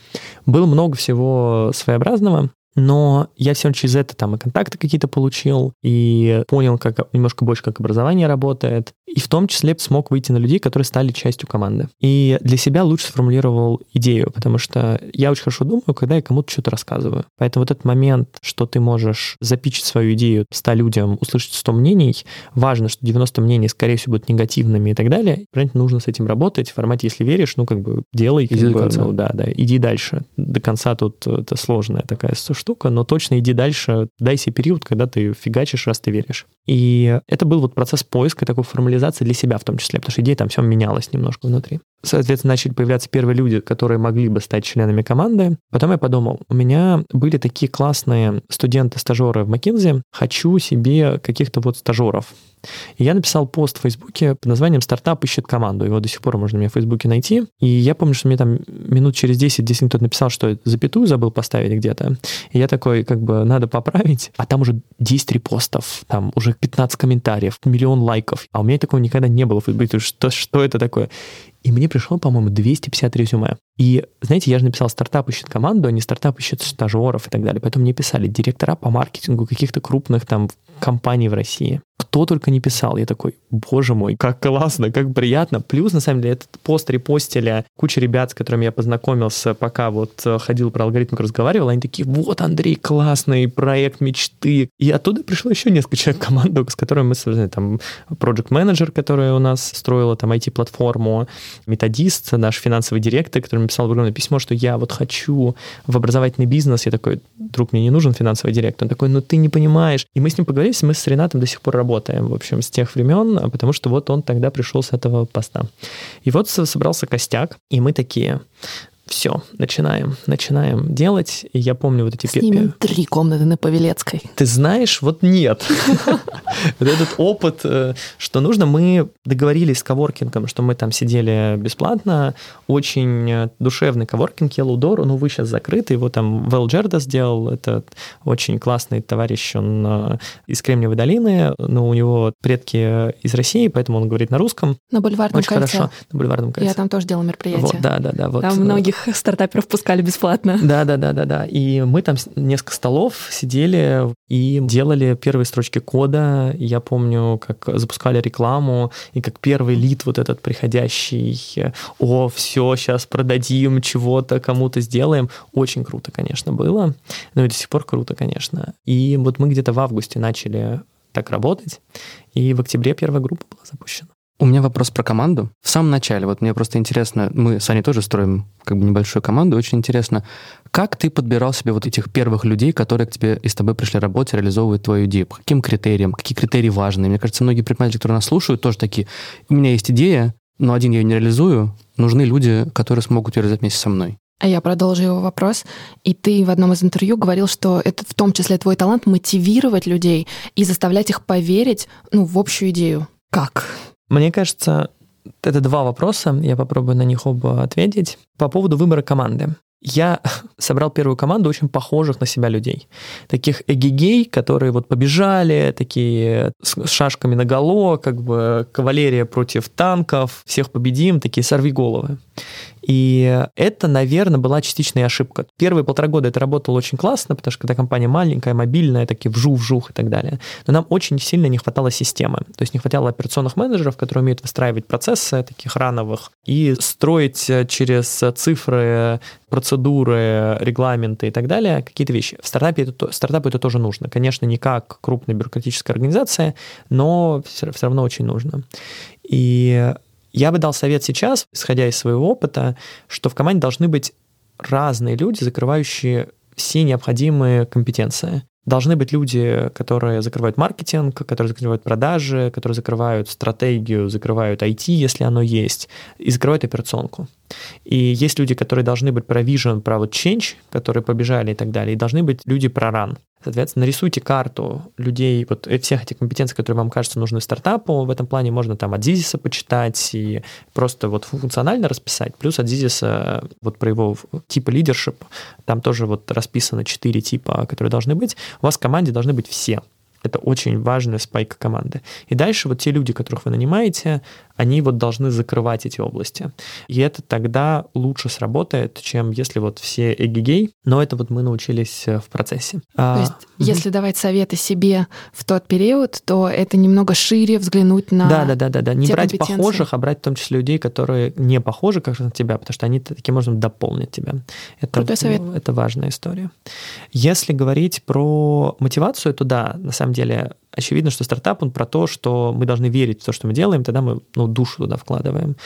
C: Было много всего своеобразного, но я все через это там и контакты какие-то получил, и понял как немножко больше, как образование работает, и в том числе смог выйти на людей, которые стали частью команды. И для себя лучше сформулировал идею, потому что я очень хорошо думаю, когда я кому-то что-то рассказываю. Поэтому вот этот момент, что ты можешь запичить свою идею 100 людям, услышать 100 мнений, важно, что 90 мнений, скорее всего, будут негативными и так далее. Понимаете, нужно с этим работать. В формате, если веришь, ну, как бы делай. Как
B: иди
C: бы,
B: до конца.
C: Ну, да, да, иди дальше. До конца тут это сложная такая штука, но точно иди дальше, дай себе период, когда ты фигачишь, раз ты веришь. И это был вот процесс поиска, такой формализации для себя в том числе, потому что идея там все менялась немножко внутри. Соответственно, начали появляться первые люди, которые могли бы стать членами команды. Потом я подумал, у меня были такие классные студенты-стажеры в McKinsey, хочу себе каких-то вот стажеров. И я написал пост в Фейсбуке под названием «Стартап ищет команду». Его до сих пор можно мне в Фейсбуке найти. И я помню, что мне там минут через 10 здесь кто-то написал, что запятую забыл поставить где-то. И я такой, как бы, надо поправить. А там уже 10 репостов, там уже 15 комментариев, миллион лайков. А у меня такого никогда не было в Фейсбуке. Что, что это такое? И мне пришло, по-моему, 250 резюме. И, знаете, я же написал, стартап ищет команду, а не стартап ищет стажеров и так далее. Поэтому мне писали директора по маркетингу каких-то крупных там компаний в России. Кто только не писал. Я такой, боже мой, как классно, как приятно. Плюс, на самом деле, этот пост репостили куча ребят, с которыми я познакомился, пока вот э, ходил про алгоритмик, разговаривал. Они такие, вот, Андрей, классный проект мечты. И оттуда пришло еще несколько человек в команду, с которыми мы, связаны. Там, project менеджер который у нас строила там IT-платформу, методист, наш финансовый директор, который написал огромное письмо, что я вот хочу в образовательный бизнес. Я такой, друг, мне не нужен финансовый директор. Он такой, ну ты не понимаешь. И мы с ним поговорили, мы с Ренатом до сих пор работаем, в общем, с тех времен, потому что вот он тогда пришел с этого поста. И вот собрался костяк, и мы такие, все, начинаем, начинаем делать. И я помню вот эти...
A: Снимем три комнаты на Павелецкой.
C: Ты знаешь, вот нет. Вот этот опыт, э, что нужно, мы договорились с коворкингом, что мы там сидели бесплатно. Очень душевный коворкинг Door, ну, вы сейчас закрыты, его там Вэл Джерда сделал, это очень классный товарищ, он э, из Кремниевой долины, но у него предки из России, поэтому он говорит на русском.
A: На Бульварном
C: Очень
A: кольце.
C: хорошо, на Бульварном кольце.
A: Я там тоже делала мероприятие.
C: Вот, да, да, да. Вот.
A: Там многих стартаперов пускали бесплатно.
C: Да, да, да, да, да. И мы там несколько столов сидели и делали первые строчки кода. Я помню, как запускали рекламу, и как первый лид вот этот приходящий, о, все, сейчас продадим чего-то, кому-то сделаем. Очень круто, конечно, было. Ну и до сих пор круто, конечно. И вот мы где-то в августе начали так работать, и в октябре первая группа была запущена.
B: У меня вопрос про команду. В самом начале, вот мне просто интересно, мы с Аней тоже строим как бы небольшую команду, очень интересно, как ты подбирал себе вот этих первых людей, которые к тебе и с тобой пришли работать, реализовывать твою идею? По каким критериям? Какие критерии важны? Мне кажется, многие предприниматели, которые нас слушают, тоже такие, у меня есть идея, но один я ее не реализую, нужны люди, которые смогут ее реализовать вместе со мной.
A: А я продолжу его вопрос. И ты в одном из интервью говорил, что это в том числе твой талант мотивировать людей и заставлять их поверить ну, в общую идею. Как?
C: Мне кажется, это два вопроса, я попробую на них оба ответить. По поводу выбора команды. Я собрал первую команду очень похожих на себя людей. Таких эгегей, которые вот побежали, такие с шашками наголо, как бы кавалерия против танков, всех победим, такие сорви головы. И это, наверное, была частичная ошибка. Первые полтора года это работало очень классно, потому что когда компания маленькая, мобильная, такие вжух-вжух и так далее. Но нам очень сильно не хватало системы. То есть не хватало операционных менеджеров, которые умеют выстраивать процессы таких рановых и строить через цифры, процедуры, регламенты и так далее какие-то вещи. В стартапе это, то- стартапу это тоже нужно. Конечно, не как крупная бюрократическая организация, но все, все равно очень нужно. И я бы дал совет сейчас, исходя из своего опыта, что в команде должны быть разные люди, закрывающие все необходимые компетенции. Должны быть люди, которые закрывают маркетинг, которые закрывают продажи, которые закрывают стратегию, закрывают IT, если оно есть, и закрывают операционку. И есть люди, которые должны быть про vision, про вот change, которые побежали и так далее, и должны быть люди про run. Соответственно, нарисуйте карту людей, вот всех этих компетенций, которые вам кажется нужны стартапу. В этом плане можно там от Зизиса почитать и просто вот функционально расписать. Плюс от Зизиса вот про его типа лидершип, там тоже вот расписано четыре типа, которые должны быть. У вас в команде должны быть все. Это очень важная спайка команды. И дальше вот те люди, которых вы нанимаете, они вот должны закрывать эти области. И это тогда лучше сработает, чем если вот все эгигей, но это вот мы научились э, в процессе.
A: То а, есть, угу. если давать советы себе в тот период, то это немного шире взглянуть на
C: Да, да, да, да, да. Не брать похожих, а брать в том числе людей, которые не похожи как на тебя, потому что они таким образом дополнят тебя. Это,
A: Крутой совет.
C: Это важная история. Если говорить про мотивацию, то да, на самом деле очевидно, что стартап, он про то, что мы должны верить в то, что мы делаем, тогда мы ну, душу туда вкладываем.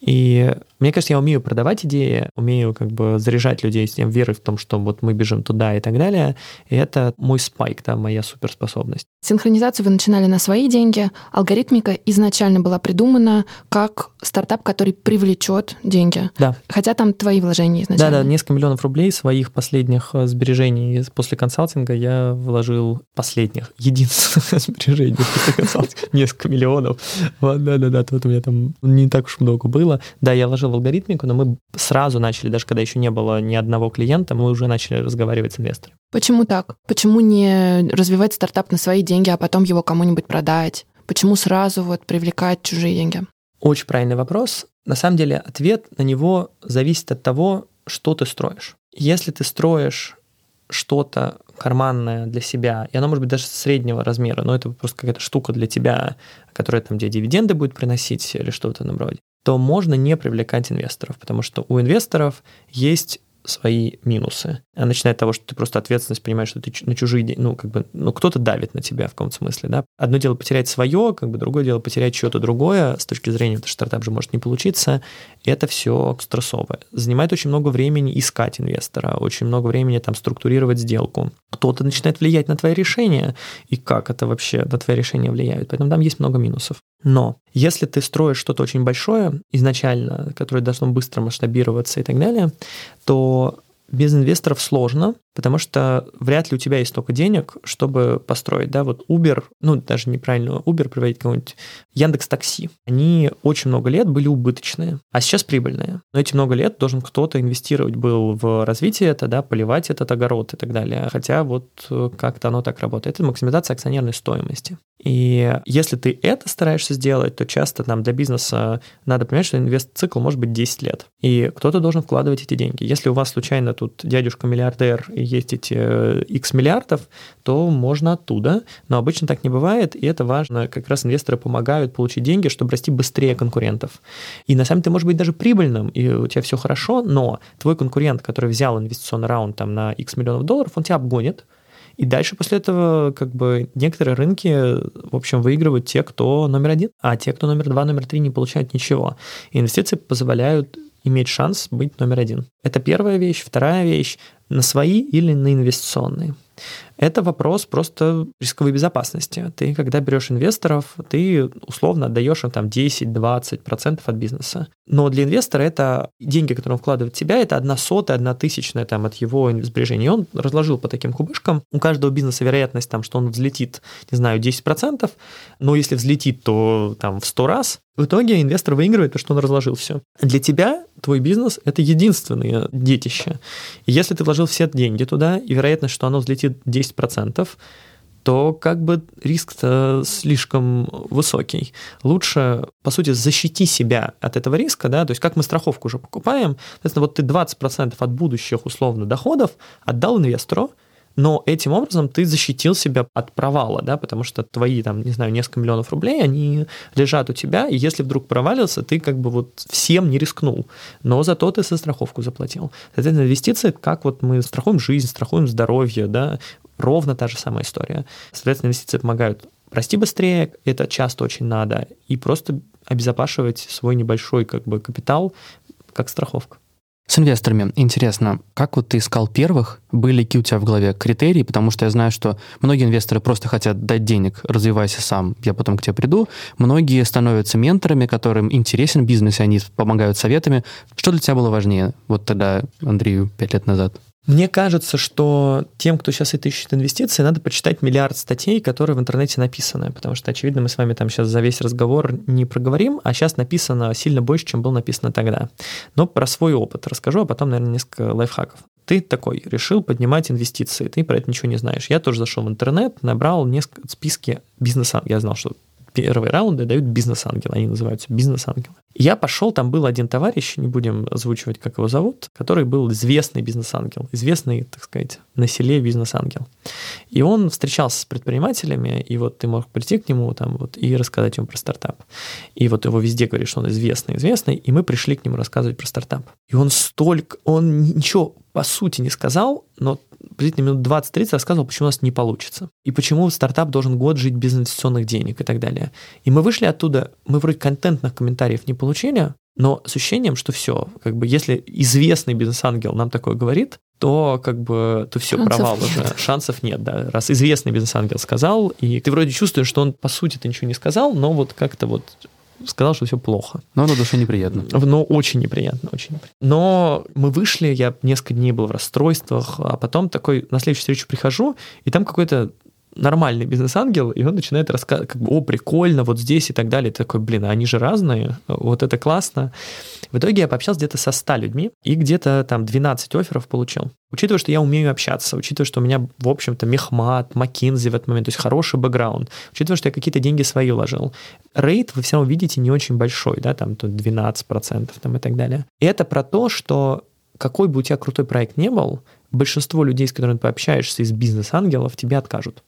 C: И мне кажется, я умею продавать идеи, умею как бы заряжать людей с тем верой в том, что вот мы бежим туда и так далее. И это мой спайк, да, моя суперспособность.
A: Синхронизацию вы начинали на свои деньги. Алгоритмика изначально была придумана как стартап, который привлечет деньги.
C: Да.
A: Хотя там твои вложения изначально.
C: Да, да, несколько миллионов рублей своих последних э, сбережений после консалтинга я вложил последних, единственных сбережений после консалтинга, несколько миллионов. Да-да-да, тут у меня там не так уж много было. Да, я вложил в алгоритмику, но мы сразу начали, даже когда еще не было ни одного клиента, мы уже начали разговаривать с инвесторами.
A: Почему так? Почему не развивать стартап на свои деньги, а потом его кому-нибудь продать? Почему сразу вот привлекать чужие деньги?
C: Очень правильный вопрос. На самом деле ответ на него зависит от того, что ты строишь. Если ты строишь что-то карманное для себя, и оно может быть даже среднего размера, но это просто какая-то штука для тебя, которая там, где дивиденды будет приносить или что-то на вроде, то можно не привлекать инвесторов, потому что у инвесторов есть свои минусы. Начиная от того, что ты просто ответственность понимаешь, что ты на чужие ну, как бы, ну, кто-то давит на тебя в каком-то смысле, да. Одно дело потерять свое, как бы другое дело потерять что-то другое, с точки зрения, что стартап же может не получиться, это все стрессовое. Занимает очень много времени искать инвестора, очень много времени там структурировать сделку. Кто-то начинает влиять на твои решения, и как это вообще на твои решения влияет. Поэтому там есть много минусов. Но если ты строишь что-то очень большое изначально, которое должно быстро масштабироваться и так далее, то без инвесторов сложно, потому что вряд ли у тебя есть столько денег, чтобы построить, да, вот Uber, ну, даже неправильно Uber приводить кого-нибудь, Яндекс Такси, они очень много лет были убыточные, а сейчас прибыльные. Но эти много лет должен кто-то инвестировать был в развитие это, да, поливать этот огород и так далее. Хотя вот э, как-то оно так работает. Это максимизация акционерной стоимости. И если ты это стараешься сделать, то часто нам для бизнеса надо понимать, что инвест-цикл может быть 10 лет. И кто-то должен вкладывать эти деньги. Если у вас случайно тут дядюшка миллиардер и есть эти X миллиардов, то можно оттуда. Но обычно так не бывает, и это важно. Как раз инвесторы помогают получить деньги, чтобы расти быстрее конкурентов. И на самом деле ты можешь быть даже прибыльным, и у тебя все хорошо, но твой конкурент, который взял инвестиционный раунд там, на X миллионов долларов, он тебя обгонит, и дальше после этого как бы некоторые рынки, в общем, выигрывают те, кто номер один, а те, кто номер два, номер три не получают ничего. И инвестиции позволяют иметь шанс быть номер один. Это первая вещь. Вторая вещь – на свои или на инвестиционные. Это вопрос просто рисковой безопасности. Ты, когда берешь инвесторов, ты условно отдаешь им там 10-20% от бизнеса. Но для инвестора это деньги, которые он вкладывает в тебя, это одна сотая, одна тысячная там, от его сбережений. И он разложил по таким кубышкам. У каждого бизнеса вероятность, там, что он взлетит, не знаю, 10%, но если взлетит, то там в 100 раз. В итоге инвестор выигрывает, потому что он разложил все. Для тебя твой бизнес – это единственное детище. И если ты вложил все деньги туда, и вероятность, что оно взлетит 10%, то как бы риск-то слишком высокий. Лучше, по сути, защити себя от этого риска, да, то есть как мы страховку уже покупаем, соответственно, вот ты 20% от будущих условно доходов отдал инвестору, но этим образом ты защитил себя от провала, да, потому что твои, там, не знаю, несколько миллионов рублей, они лежат у тебя, и если вдруг провалился, ты как бы вот всем не рискнул, но зато ты со страховку заплатил. Соответственно, инвестиции, как вот мы страхуем жизнь, страхуем здоровье, да, ровно та же самая история. Соответственно, инвестиции помогают расти быстрее, это часто очень надо, и просто обезопашивать свой небольшой как бы капитал как страховка.
B: С инвесторами интересно, как вот ты искал первых? Были ли у тебя в голове критерии? Потому что я знаю, что многие инвесторы просто хотят дать денег, развивайся сам, я потом к тебе приду. Многие становятся менторами, которым интересен бизнес, и они помогают советами. Что для тебя было важнее вот тогда, Андрею, пять лет назад?
C: Мне кажется, что тем, кто сейчас это ищет инвестиции, надо почитать миллиард статей, которые в интернете написаны, потому что, очевидно, мы с вами там сейчас за весь разговор не проговорим, а сейчас написано сильно больше, чем было написано тогда. Но про свой опыт расскажу, а потом, наверное, несколько лайфхаков. Ты такой, решил поднимать инвестиции, ты про это ничего не знаешь. Я тоже зашел в интернет, набрал несколько списки бизнеса. Я знал, что первые раунды дают бизнес-ангелы, они называются бизнес-ангелы. Я пошел, там был один товарищ, не будем озвучивать, как его зовут, который был известный бизнес-ангел, известный, так сказать, на селе бизнес-ангел. И он встречался с предпринимателями, и вот ты мог прийти к нему там вот и рассказать ему про стартап. И вот его везде говорит, что он известный, известный, и мы пришли к нему рассказывать про стартап. И он столько, он ничего по сути не сказал, но приблизительно минут 20-30 рассказывал, почему у нас не получится. И почему стартап должен год жить без инвестиционных денег и так далее. И мы вышли оттуда, мы вроде контентных комментариев не получили, но с ощущением, что все, как бы если известный бизнес-ангел нам такое говорит, то как бы то все, Шансов провал нет. уже. Шансов нет, да. Раз известный бизнес-ангел сказал, и ты вроде чувствуешь, что он по сути ты ничего не сказал, но вот как-то вот сказал, что все плохо.
B: Но на душе неприятно.
C: Но очень неприятно, очень неприятно. Но мы вышли, я несколько дней был в расстройствах, а потом такой на следующую встречу прихожу, и там какой-то нормальный бизнес-ангел, и он начинает рассказывать, как бы, о, прикольно, вот здесь и так далее. Ты такой, блин, а они же разные, вот это классно. В итоге я пообщался где-то со 100 людьми и где-то там 12 офферов получил. Учитывая, что я умею общаться, учитывая, что у меня, в общем-то, Мехмат, Маккинзи в этот момент, то есть хороший бэкграунд, учитывая, что я какие-то деньги свои вложил, рейд вы все равно видите не очень большой, да, там тут 12% там, и так далее. И это про то, что какой бы у тебя крутой проект не был, большинство людей, с которыми ты пообщаешься из бизнес-ангелов, тебе откажут.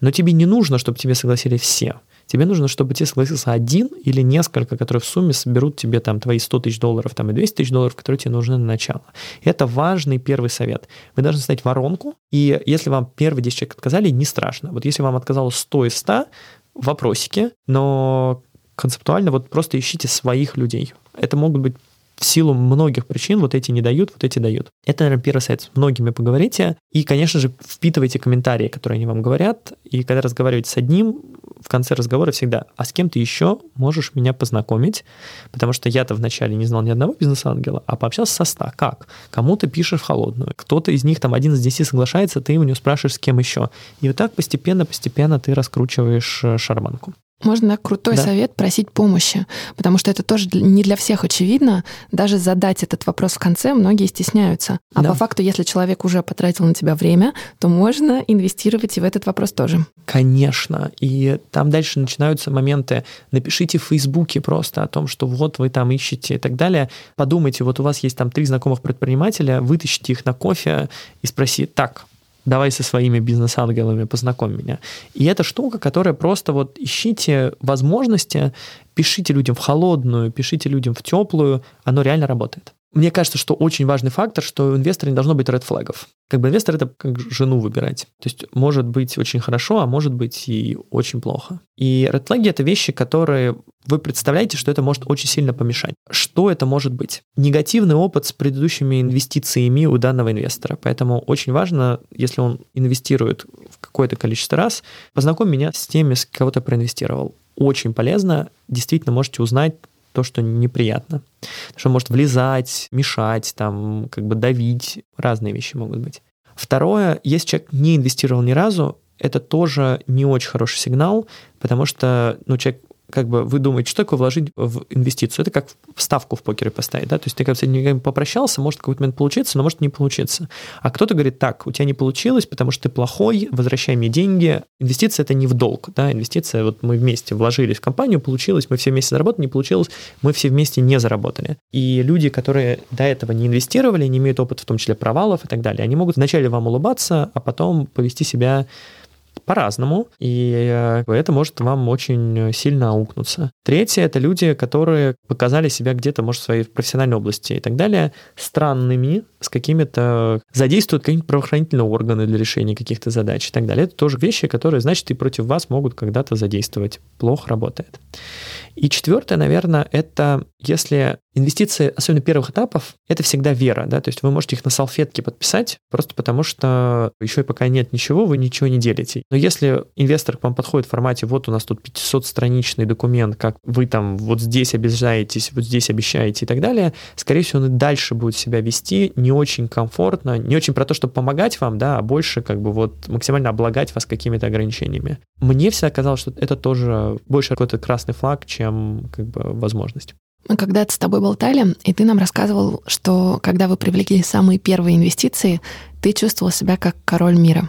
C: Но тебе не нужно, чтобы тебе согласили все. Тебе нужно, чтобы тебе согласился один или несколько, которые в сумме соберут тебе там твои 100 тысяч долларов там, и 200 тысяч долларов, которые тебе нужны на начало. это важный первый совет. Вы должны снять воронку, и если вам первые 10 человек отказали, не страшно. Вот если вам отказало 100 из 100, вопросики, но концептуально вот просто ищите своих людей. Это могут быть в силу многих причин вот эти не дают, вот эти дают. Это, наверное, первый совет. С многими поговорите. И, конечно же, впитывайте комментарии, которые они вам говорят. И когда разговариваете с одним, в конце разговора всегда, а с кем ты еще можешь меня познакомить? Потому что я-то вначале не знал ни одного бизнес-ангела, а пообщался со ста. Как? Кому ты пишешь в холодную, кто-то из них, там, один из десяти соглашается, ты у него спрашиваешь, с кем еще. И вот так постепенно-постепенно ты раскручиваешь э, шарманку.
A: Можно крутой да. совет просить помощи, потому что это тоже не для всех очевидно. Даже задать этот вопрос в конце многие стесняются. А да. по факту, если человек уже потратил на тебя время, то можно инвестировать и в этот вопрос тоже.
C: Конечно. И там дальше начинаются моменты. Напишите в Фейсбуке просто о том, что вот вы там ищете и так далее. Подумайте, вот у вас есть там три знакомых предпринимателя, вытащите их на кофе и спросите, так, давай со своими бизнес-ангелами познакомь меня. И это штука, которая просто вот ищите возможности, пишите людям в холодную, пишите людям в теплую, оно реально работает. Мне кажется, что очень важный фактор, что у инвестора не должно быть ред флагов. Как бы инвестор это как жену выбирать. То есть может быть очень хорошо, а может быть и очень плохо. И ред флаги это вещи, которые вы представляете, что это может очень сильно помешать. Что это может быть? Негативный опыт с предыдущими инвестициями у данного инвестора. Поэтому очень важно, если он инвестирует в какое-то количество раз, познакомь меня с теми, с кого ты проинвестировал. Очень полезно. Действительно можете узнать то, что неприятно. Что может влезать, мешать, там, как бы давить, разные вещи могут быть. Второе, если человек не инвестировал ни разу, это тоже не очень хороший сигнал, потому что ну, человек как бы вы думаете, что такое вложить в инвестицию? Это как ставку в покере поставить, да, то есть ты как бы с этим попрощался, может какой-то момент получиться, но может не получиться. А кто-то говорит, так, у тебя не получилось, потому что ты плохой, возвращай мне деньги. Инвестиция это не в долг, да, инвестиция, вот мы вместе вложились в компанию, получилось, мы все вместе заработали, не получилось, мы все вместе не заработали. И люди, которые до этого не инвестировали, не имеют опыта в том числе провалов и так далее, они могут вначале вам улыбаться, а потом повести себя по-разному, и э, это может вам очень сильно аукнуться. Третье — это люди, которые показали себя где-то, может, в своей профессиональной области и так далее, странными, с какими-то... задействуют какие-то правоохранительные органы для решения каких-то задач и так далее. Это тоже вещи, которые, значит, и против вас могут когда-то задействовать. Плохо работает. И четвертое, наверное, это если инвестиции, особенно первых этапов, это всегда вера, да, то есть вы можете их на салфетке подписать, просто потому что еще и пока нет ничего, вы ничего не делите. Но если инвестор к вам подходит в формате, вот у нас тут 500-страничный документ, как вы там вот здесь обижаетесь, вот здесь обещаете и так далее, скорее всего, он и дальше будет себя вести не очень комфортно, не очень про то, чтобы помогать вам, да, а больше как бы вот максимально облагать вас какими-то ограничениями. Мне всегда казалось, что это тоже больше какой-то красный флаг, чем как бы возможность.
A: Мы когда-то с тобой болтали, и ты нам рассказывал, что когда вы привлекли самые первые инвестиции, ты чувствовал себя как король мира.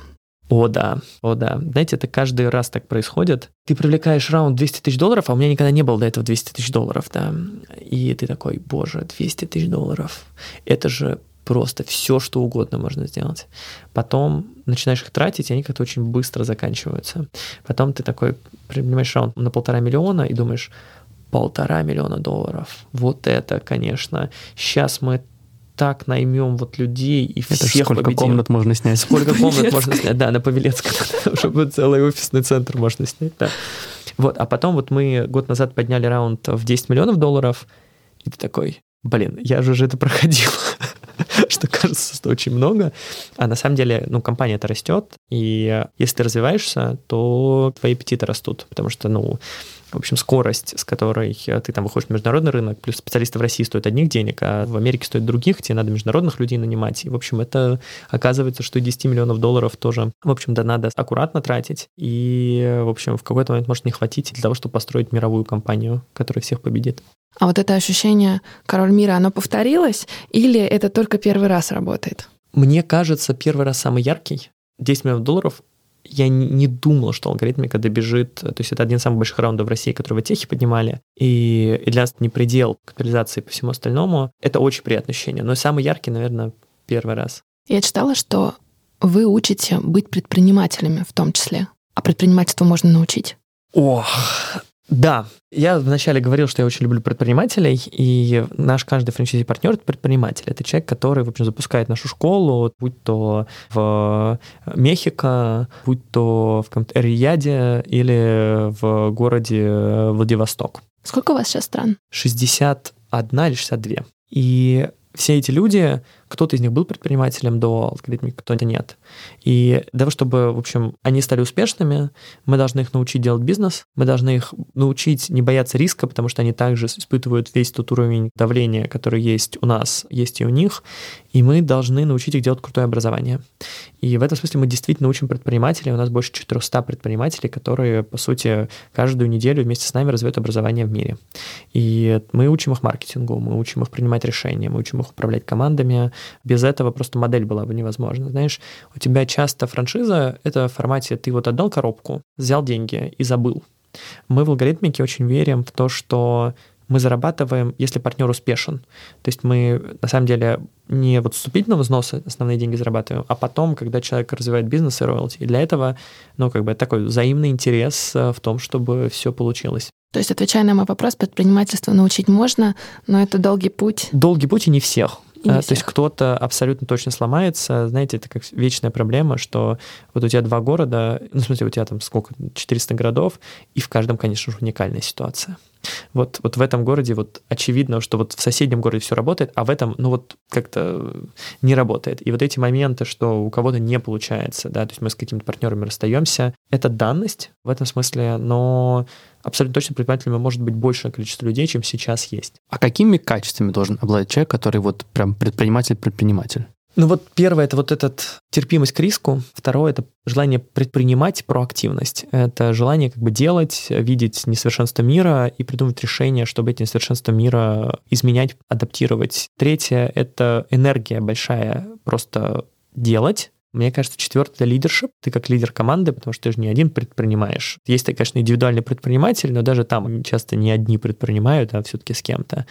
C: О, да, о, да. Знаете, это каждый раз так происходит. Ты привлекаешь раунд 200 тысяч долларов, а у меня никогда не было до этого 200 тысяч долларов, да. И ты такой, боже, 200 тысяч долларов. Это же просто все, что угодно можно сделать. Потом начинаешь их тратить, и они как-то очень быстро заканчиваются. Потом ты такой принимаешь раунд на полтора миллиона и думаешь, полтора миллиона долларов. Вот это, конечно. Сейчас мы так наймем вот людей и
B: это
C: всех
B: сколько
C: победим.
B: комнат можно снять?
C: Сколько комнат можно снять? Да, на Павелецком. Чтобы целый офисный центр можно снять, да. Вот, а потом вот мы год назад подняли раунд в 10 миллионов долларов, и ты такой, блин, я же это проходил. что кажется, что очень много. А на самом деле, ну, компания это растет, и если ты развиваешься, то твои аппетиты растут, потому что, ну, в общем, скорость, с которой ты там выходишь на международный рынок, плюс специалисты в России стоят одних денег, а в Америке стоят других, тебе надо международных людей нанимать. И, в общем, это оказывается, что 10 миллионов долларов тоже, в общем-то, надо аккуратно тратить. И, в общем, в какой-то момент может не хватить для того, чтобы построить мировую компанию, которая всех победит.
A: А вот это ощущение король мира, оно повторилось или это только первый раз работает?
C: Мне кажется, первый раз самый яркий. 10 миллионов долларов я не думал, что алгоритмика добежит. То есть это один из самых больших раундов в России, который в техе поднимали. И, и для нас не предел капитализации по всему остальному. Это очень приятное ощущение. Но самый яркий, наверное, первый раз.
A: Я читала, что вы учите быть предпринимателями в том числе. А предпринимательству можно научить?
C: Ох, да, я вначале говорил, что я очень люблю предпринимателей, и наш каждый франчайзи-партнер — это предприниматель. Это человек, который, в общем, запускает нашу школу, будь то в Мехико, будь то в каком-то Рияде или в городе Владивосток.
A: Сколько у вас сейчас стран?
C: 61 или 62. И все эти люди, кто-то из них был предпринимателем до алгоритмики, кто-то нет. И для того, чтобы, в общем, они стали успешными, мы должны их научить делать бизнес, мы должны их научить не бояться риска, потому что они также испытывают весь тот уровень давления, который есть у нас, есть и у них, и мы должны научить их делать крутое образование. И в этом смысле мы действительно учим предпринимателей, у нас больше 400 предпринимателей, которые, по сути, каждую неделю вместе с нами развивают образование в мире. И мы учим их маркетингу, мы учим их принимать решения, мы учим их управлять командами, без этого просто модель была бы невозможна. Знаешь, у тебя часто франшиза — это в формате «ты вот отдал коробку, взял деньги и забыл». Мы в алгоритмике очень верим в то, что мы зарабатываем, если партнер успешен. То есть мы, на самом деле, не вот вступительного взноса основные деньги зарабатываем, а потом, когда человек развивает бизнес и роялти. И для этого, ну, как бы такой взаимный интерес э, в том, чтобы все получилось.
A: То есть, отвечая на мой вопрос, предпринимательство научить можно, но это долгий путь.
C: Долгий путь и не всех.
A: Не
C: То есть кто-то абсолютно точно сломается. Знаете, это как вечная проблема, что вот у тебя два города, ну, в смысле, у тебя там сколько, 400 городов, и в каждом, конечно же, уникальная ситуация. Вот, вот в этом городе вот очевидно, что вот в соседнем городе все работает, а в этом, ну вот как-то не работает. И вот эти моменты, что у кого-то не получается, да, то есть мы с какими-то партнерами расстаемся, это данность в этом смысле, но абсолютно точно предпринимателями может быть большее количество людей, чем сейчас есть.
B: А какими качествами должен обладать человек, который вот прям предприниматель-предприниматель?
C: Ну вот первое это вот этот терпимость к риску, второе это желание предпринимать проактивность, это желание как бы делать, видеть несовершенство мира и придумать решение, чтобы эти несовершенства мира изменять, адаптировать. Третье это энергия большая, просто делать, мне кажется, четвертое — это лидершип. Ты как лидер команды, потому что ты же не один предпринимаешь. Есть, конечно, индивидуальный предприниматель, но даже там часто не одни предпринимают, а все-таки с кем-то.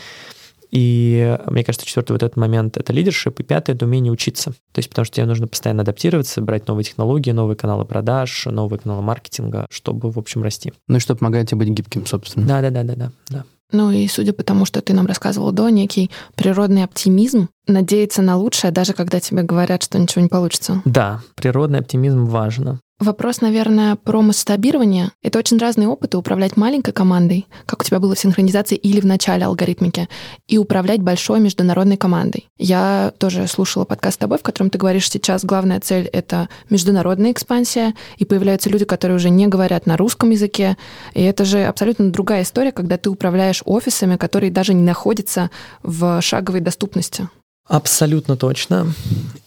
C: И мне кажется, четвертый вот этот момент — это лидершип, и пятый — это умение учиться. То есть потому что тебе нужно постоянно адаптироваться, брать новые технологии, новые каналы продаж, новые каналы маркетинга, чтобы, в общем, расти.
B: Ну и что помогает тебе быть гибким, собственно.
C: Да-да-да-да. да.
A: Ну и судя по тому, что ты нам рассказывал до, некий природный оптимизм, надеяться на лучшее, даже когда тебе говорят, что ничего не получится.
C: Да, природный оптимизм важно.
A: Вопрос, наверное, про масштабирование. Это очень разные опыты управлять маленькой командой, как у тебя было в синхронизации или в начале алгоритмики, и управлять большой международной командой. Я тоже слушала подкаст с тобой, в котором ты говоришь, сейчас главная цель — это международная экспансия, и появляются люди, которые уже не говорят на русском языке. И это же абсолютно другая история, когда ты управляешь офисами, которые даже не находятся в шаговой доступности.
C: Абсолютно точно.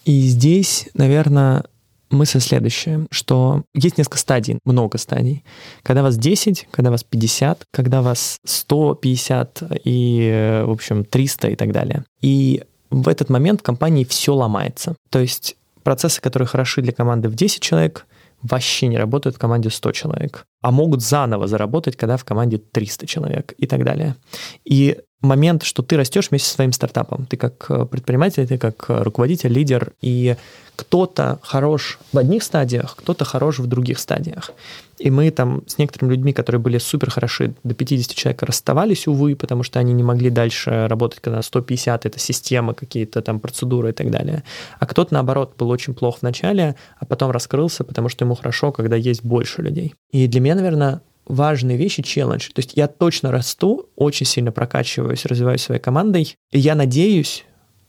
C: И здесь, наверное, мысль следующая, что есть несколько стадий, много стадий. Когда вас 10, когда вас 50, когда вас 150 и, в общем, 300 и так далее. И в этот момент в компании все ломается. То есть процессы, которые хороши для команды в 10 человек, вообще не работают в команде 100 человек, а могут заново заработать, когда в команде 300 человек и так далее. И момент, что ты растешь вместе со своим стартапом. Ты как э, предприниматель, ты как э, руководитель, лидер, и кто-то хорош в одних стадиях, кто-то хорош в других стадиях. И мы там с некоторыми людьми, которые были супер хороши, до 50 человек расставались, увы, потому что они не могли дальше работать, когда 150 — это система, какие-то там процедуры и так далее. А кто-то, наоборот, был очень плох в начале, а потом раскрылся, потому что ему хорошо, когда есть больше людей. И для меня, наверное, важные вещи, челлендж. То есть я точно расту, очень сильно прокачиваюсь, развиваюсь своей командой, и я надеюсь,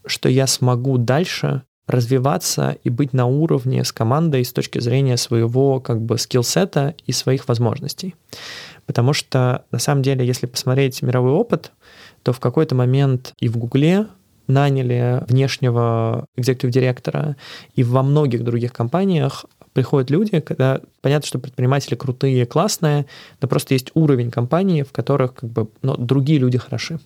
C: что я смогу дальше развиваться и быть на уровне с командой с точки зрения своего как бы скиллсета и своих возможностей. Потому что на самом деле, если посмотреть мировой опыт, то в какой-то момент и в Гугле наняли внешнего экзекутив директора, и во многих других компаниях приходят люди, когда понятно, что предприниматели крутые, классные, но просто есть уровень компании, в которых как бы, ну, другие люди хороши.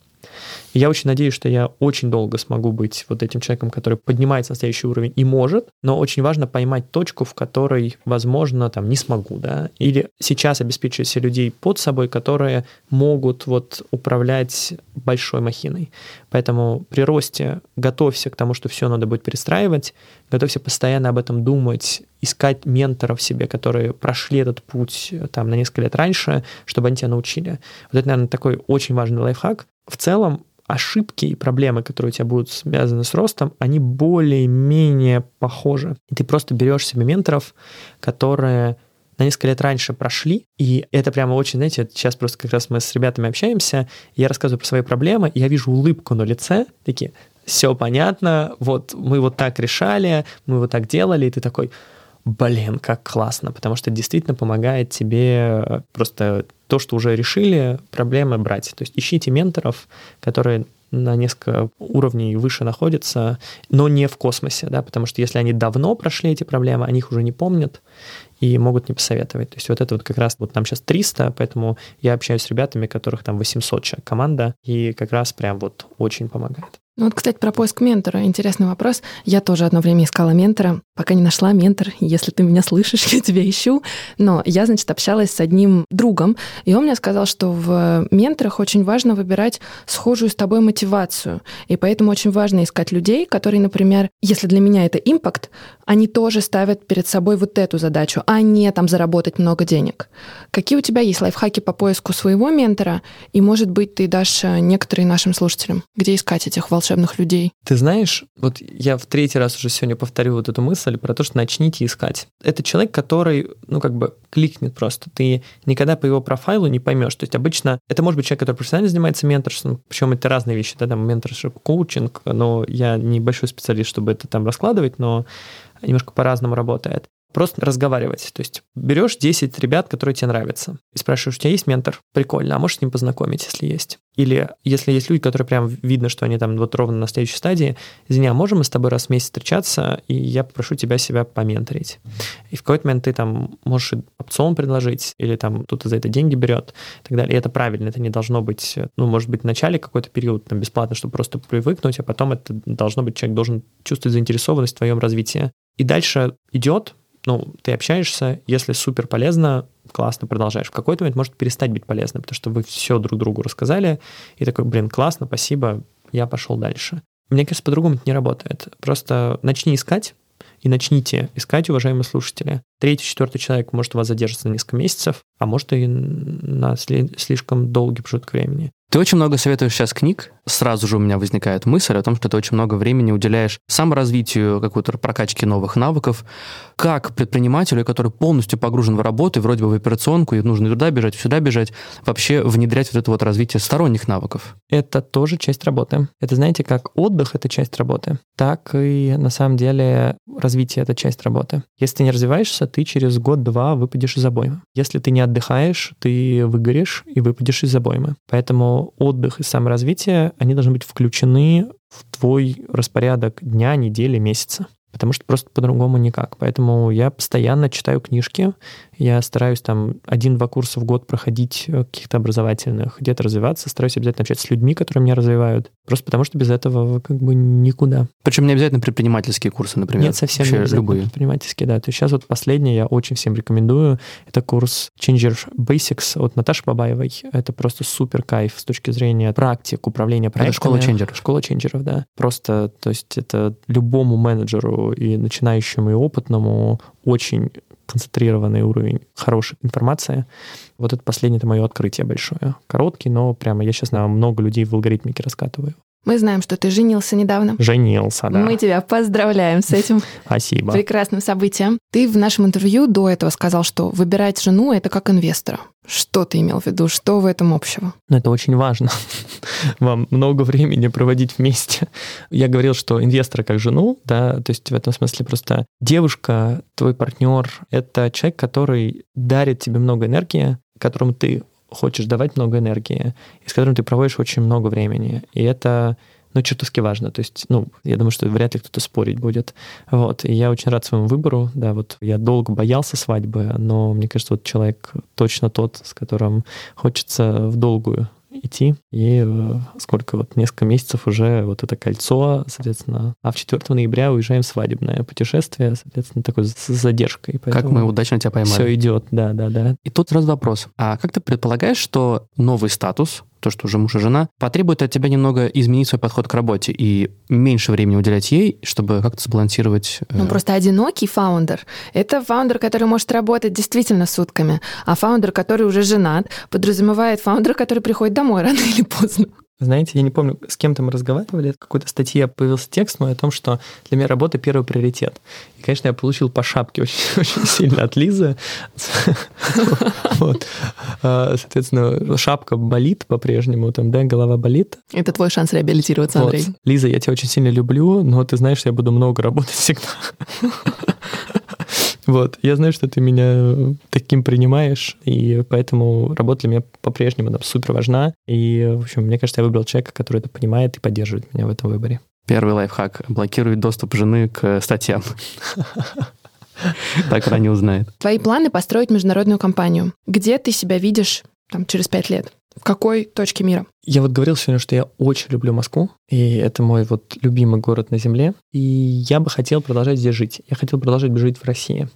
C: И я очень надеюсь, что я очень долго смогу быть вот этим человеком, который поднимается на следующий уровень и может, но очень важно поймать точку, в которой, возможно, там не смогу, да, или сейчас обеспечивать себе людей под собой, которые могут вот управлять большой махиной. Поэтому при росте готовься к тому, что все надо будет перестраивать, готовься постоянно об этом думать, искать менторов себе, которые прошли этот путь там на несколько лет раньше, чтобы они тебя научили. Вот это, наверное, такой очень важный лайфхак. В целом, ошибки и проблемы, которые у тебя будут связаны с ростом, они более-менее похожи. И ты просто берешь себе менторов, которые на несколько лет раньше прошли, и это прямо очень, знаете, сейчас просто как раз мы с ребятами общаемся, я рассказываю про свои проблемы, и я вижу улыбку на лице, такие, все понятно, вот мы вот так решали, мы вот так делали, и ты такой, блин, как классно, потому что действительно помогает тебе просто то, что уже решили, проблемы брать. То есть ищите менторов, которые на несколько уровней выше находятся, но не в космосе, да, потому что если они давно прошли эти проблемы, они их уже не помнят и могут не посоветовать. То есть вот это вот как раз, вот нам сейчас 300, поэтому я общаюсь с ребятами, которых там 800 человек команда, и как раз прям вот очень помогает.
A: Ну вот, кстати, про поиск ментора. Интересный вопрос. Я тоже одно время искала ментора, пока не нашла ментор. Если ты меня слышишь, я тебя ищу. Но я, значит, общалась с одним другом, и он мне сказал, что в менторах очень важно выбирать схожую с тобой мотивацию. И поэтому очень важно искать людей, которые, например, если для меня это импакт, они тоже ставят перед собой вот эту задачу, а не там заработать много денег. Какие у тебя есть лайфхаки по поиску своего ментора? И, может быть, ты дашь э, некоторые нашим слушателям, где искать этих волшебных волшебных людей.
C: Ты знаешь, вот я в третий раз уже сегодня повторю вот эту мысль про то, что начните искать. Это человек, который, ну, как бы кликнет просто. Ты никогда по его профайлу не поймешь. То есть обычно это может быть человек, который профессионально занимается менторством, причем это разные вещи, да, там менторшип, коучинг, но я не большой специалист, чтобы это там раскладывать, но немножко по-разному работает. Просто разговаривать. То есть берешь 10 ребят, которые тебе нравятся, и спрашиваешь, у тебя есть ментор? Прикольно, а можешь с ним познакомить, если есть? Или если есть люди, которые прям видно, что они там вот ровно на следующей стадии, извини, а можем мы с тобой раз в месяц встречаться, и я попрошу тебя себя поменторить. И в какой-то момент ты там можешь опцион предложить, или там кто-то за это деньги берет, и так далее. И это правильно, это не должно быть, ну, может быть, в начале какой-то период там бесплатно, чтобы просто привыкнуть, а потом это должно быть, человек должен чувствовать заинтересованность в твоем развитии. И дальше идет, ну, ты общаешься, если супер полезно, классно продолжаешь. В какой-то момент может перестать быть полезным, потому что вы все друг другу рассказали, и такой, блин, классно, спасибо, я пошел дальше. Мне кажется, по-другому это не работает. Просто начни искать, и начните искать, уважаемые слушатели. Третий, четвертый человек может у вас задержаться на несколько месяцев, а может и на слишком долгий промежуток времени.
B: Ты очень много советуешь сейчас книг. Сразу же у меня возникает мысль о том, что ты очень много времени уделяешь саморазвитию, какой-то прокачке новых навыков. Как предпринимателю, который полностью погружен в работу, и вроде бы в операционку, и нужно туда бежать, сюда бежать, вообще внедрять вот это вот развитие сторонних навыков?
C: Это тоже часть работы. Это, знаете, как отдых — это часть работы, так и, на самом деле, развитие — это часть работы. Если ты не развиваешься, ты через год-два выпадешь из обоймы. Если ты не отдыхаешь, ты выгоришь и выпадешь из обоймы. Поэтому отдых и саморазвитие, они должны быть включены в твой распорядок дня, недели, месяца потому что просто по-другому никак. Поэтому я постоянно читаю книжки, я стараюсь там один-два курса в год проходить э, каких-то образовательных, где-то развиваться, стараюсь обязательно общаться с людьми, которые меня развивают, просто потому что без этого как бы никуда.
B: Причем не обязательно предпринимательские курсы, например.
C: Нет, совсем Вообще не обязательно любые. предпринимательские, да. То есть сейчас вот последний я очень всем рекомендую. Это курс Changer Basics от Наташи Бабаевой. Это просто супер кайф с точки зрения практик, управления проектами.
B: Это школа ченджеров.
C: Школа ченджеров, да. Просто, то есть это любому менеджеру и начинающему, и опытному очень концентрированный уровень хорошей информации. Вот это последнее это мое открытие большое. Короткий, но прямо я сейчас на много людей в алгоритмике раскатываю.
A: Мы знаем, что ты женился недавно.
C: Женился, да.
A: Мы тебя поздравляем с этим
C: Спасибо.
A: прекрасным событием. Ты в нашем интервью до этого сказал, что выбирать жену — это как инвестора. Что ты имел в виду? Что в этом общего?
C: Ну, это очень важно. Вам много времени проводить вместе. Я говорил, что инвестора как жену, да, то есть в этом смысле просто девушка, твой партнер — это человек, который дарит тебе много энергии, которому ты хочешь давать много энергии, и с которым ты проводишь очень много времени. И это ну, чертовски важно. То есть, ну, я думаю, что вряд ли кто-то спорить будет. Вот. И я очень рад своему выбору. Да, вот я долго боялся свадьбы, но мне кажется, вот человек точно тот, с которым хочется в долгую идти. И э, сколько вот, несколько месяцев уже вот это кольцо, соответственно. А в 4 ноября уезжаем в свадебное путешествие, соответственно, такой с задержкой.
B: Как мы удачно тебя поймали.
C: Все идет, да, да, да.
B: И тут сразу вопрос. А как ты предполагаешь, что новый статус, то, что уже муж и жена, потребует от тебя немного изменить свой подход к работе и меньше времени уделять ей, чтобы как-то сбалансировать...
A: Э... Ну, просто одинокий фаундер — это фаундер, который может работать действительно сутками, а фаундер, который уже женат, подразумевает фаундера, который приходит домой рано или поздно.
C: Знаете, я не помню, с кем-то мы разговаривали, в какой-то статье появился текст мой о том, что для меня работа первый приоритет. И, конечно, я получил по шапке очень, очень сильно от Лизы. Вот. А, соответственно, шапка болит по-прежнему, там, да, голова болит.
A: Это твой шанс реабилитироваться, Андрей.
C: Лиза, я тебя очень сильно люблю, но ты знаешь, я буду много работать всегда. Вот, я знаю, что ты меня таким принимаешь, и поэтому работа для меня по-прежнему супер важна. И, в общем, мне кажется, я выбрал человека, который это понимает и поддерживает меня в этом выборе.
B: Первый лайфхак – блокирует доступ жены к статьям. Так она не узнает.
A: Твои планы построить международную компанию. Где ты себя видишь там, через пять лет? В какой точке мира?
C: Я вот говорил сегодня, что я очень люблю Москву, и это мой вот любимый город на Земле, и я бы хотел продолжать здесь жить. Я хотел продолжать жить в России.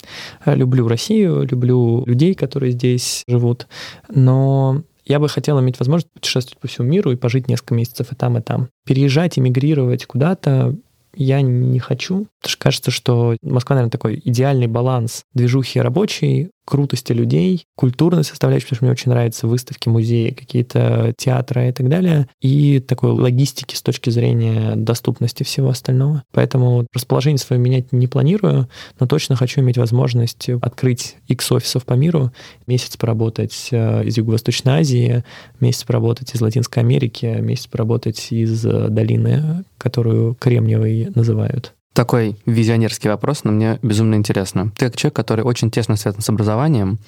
C: Люблю Россию, люблю людей, которые здесь живут, но я бы хотел иметь возможность путешествовать по всему миру и пожить несколько месяцев и там, и там. Переезжать, эмигрировать куда-то я не хочу, потому что кажется, что Москва, наверное, такой идеальный баланс движухи рабочей, крутости людей, культурной составляющей, потому что мне очень нравятся выставки, музеи, какие-то театры и так далее, и такой логистики с точки зрения доступности всего остального. Поэтому расположение свое менять не планирую, но точно хочу иметь возможность открыть X офисов по миру, месяц поработать э, из Юго-Восточной Азии, месяц поработать из Латинской Америки, месяц поработать из э, долины, которую Кремниевой называют.
B: Такой визионерский вопрос, но мне безумно интересно. Ты как человек, который очень тесно связан с образованием,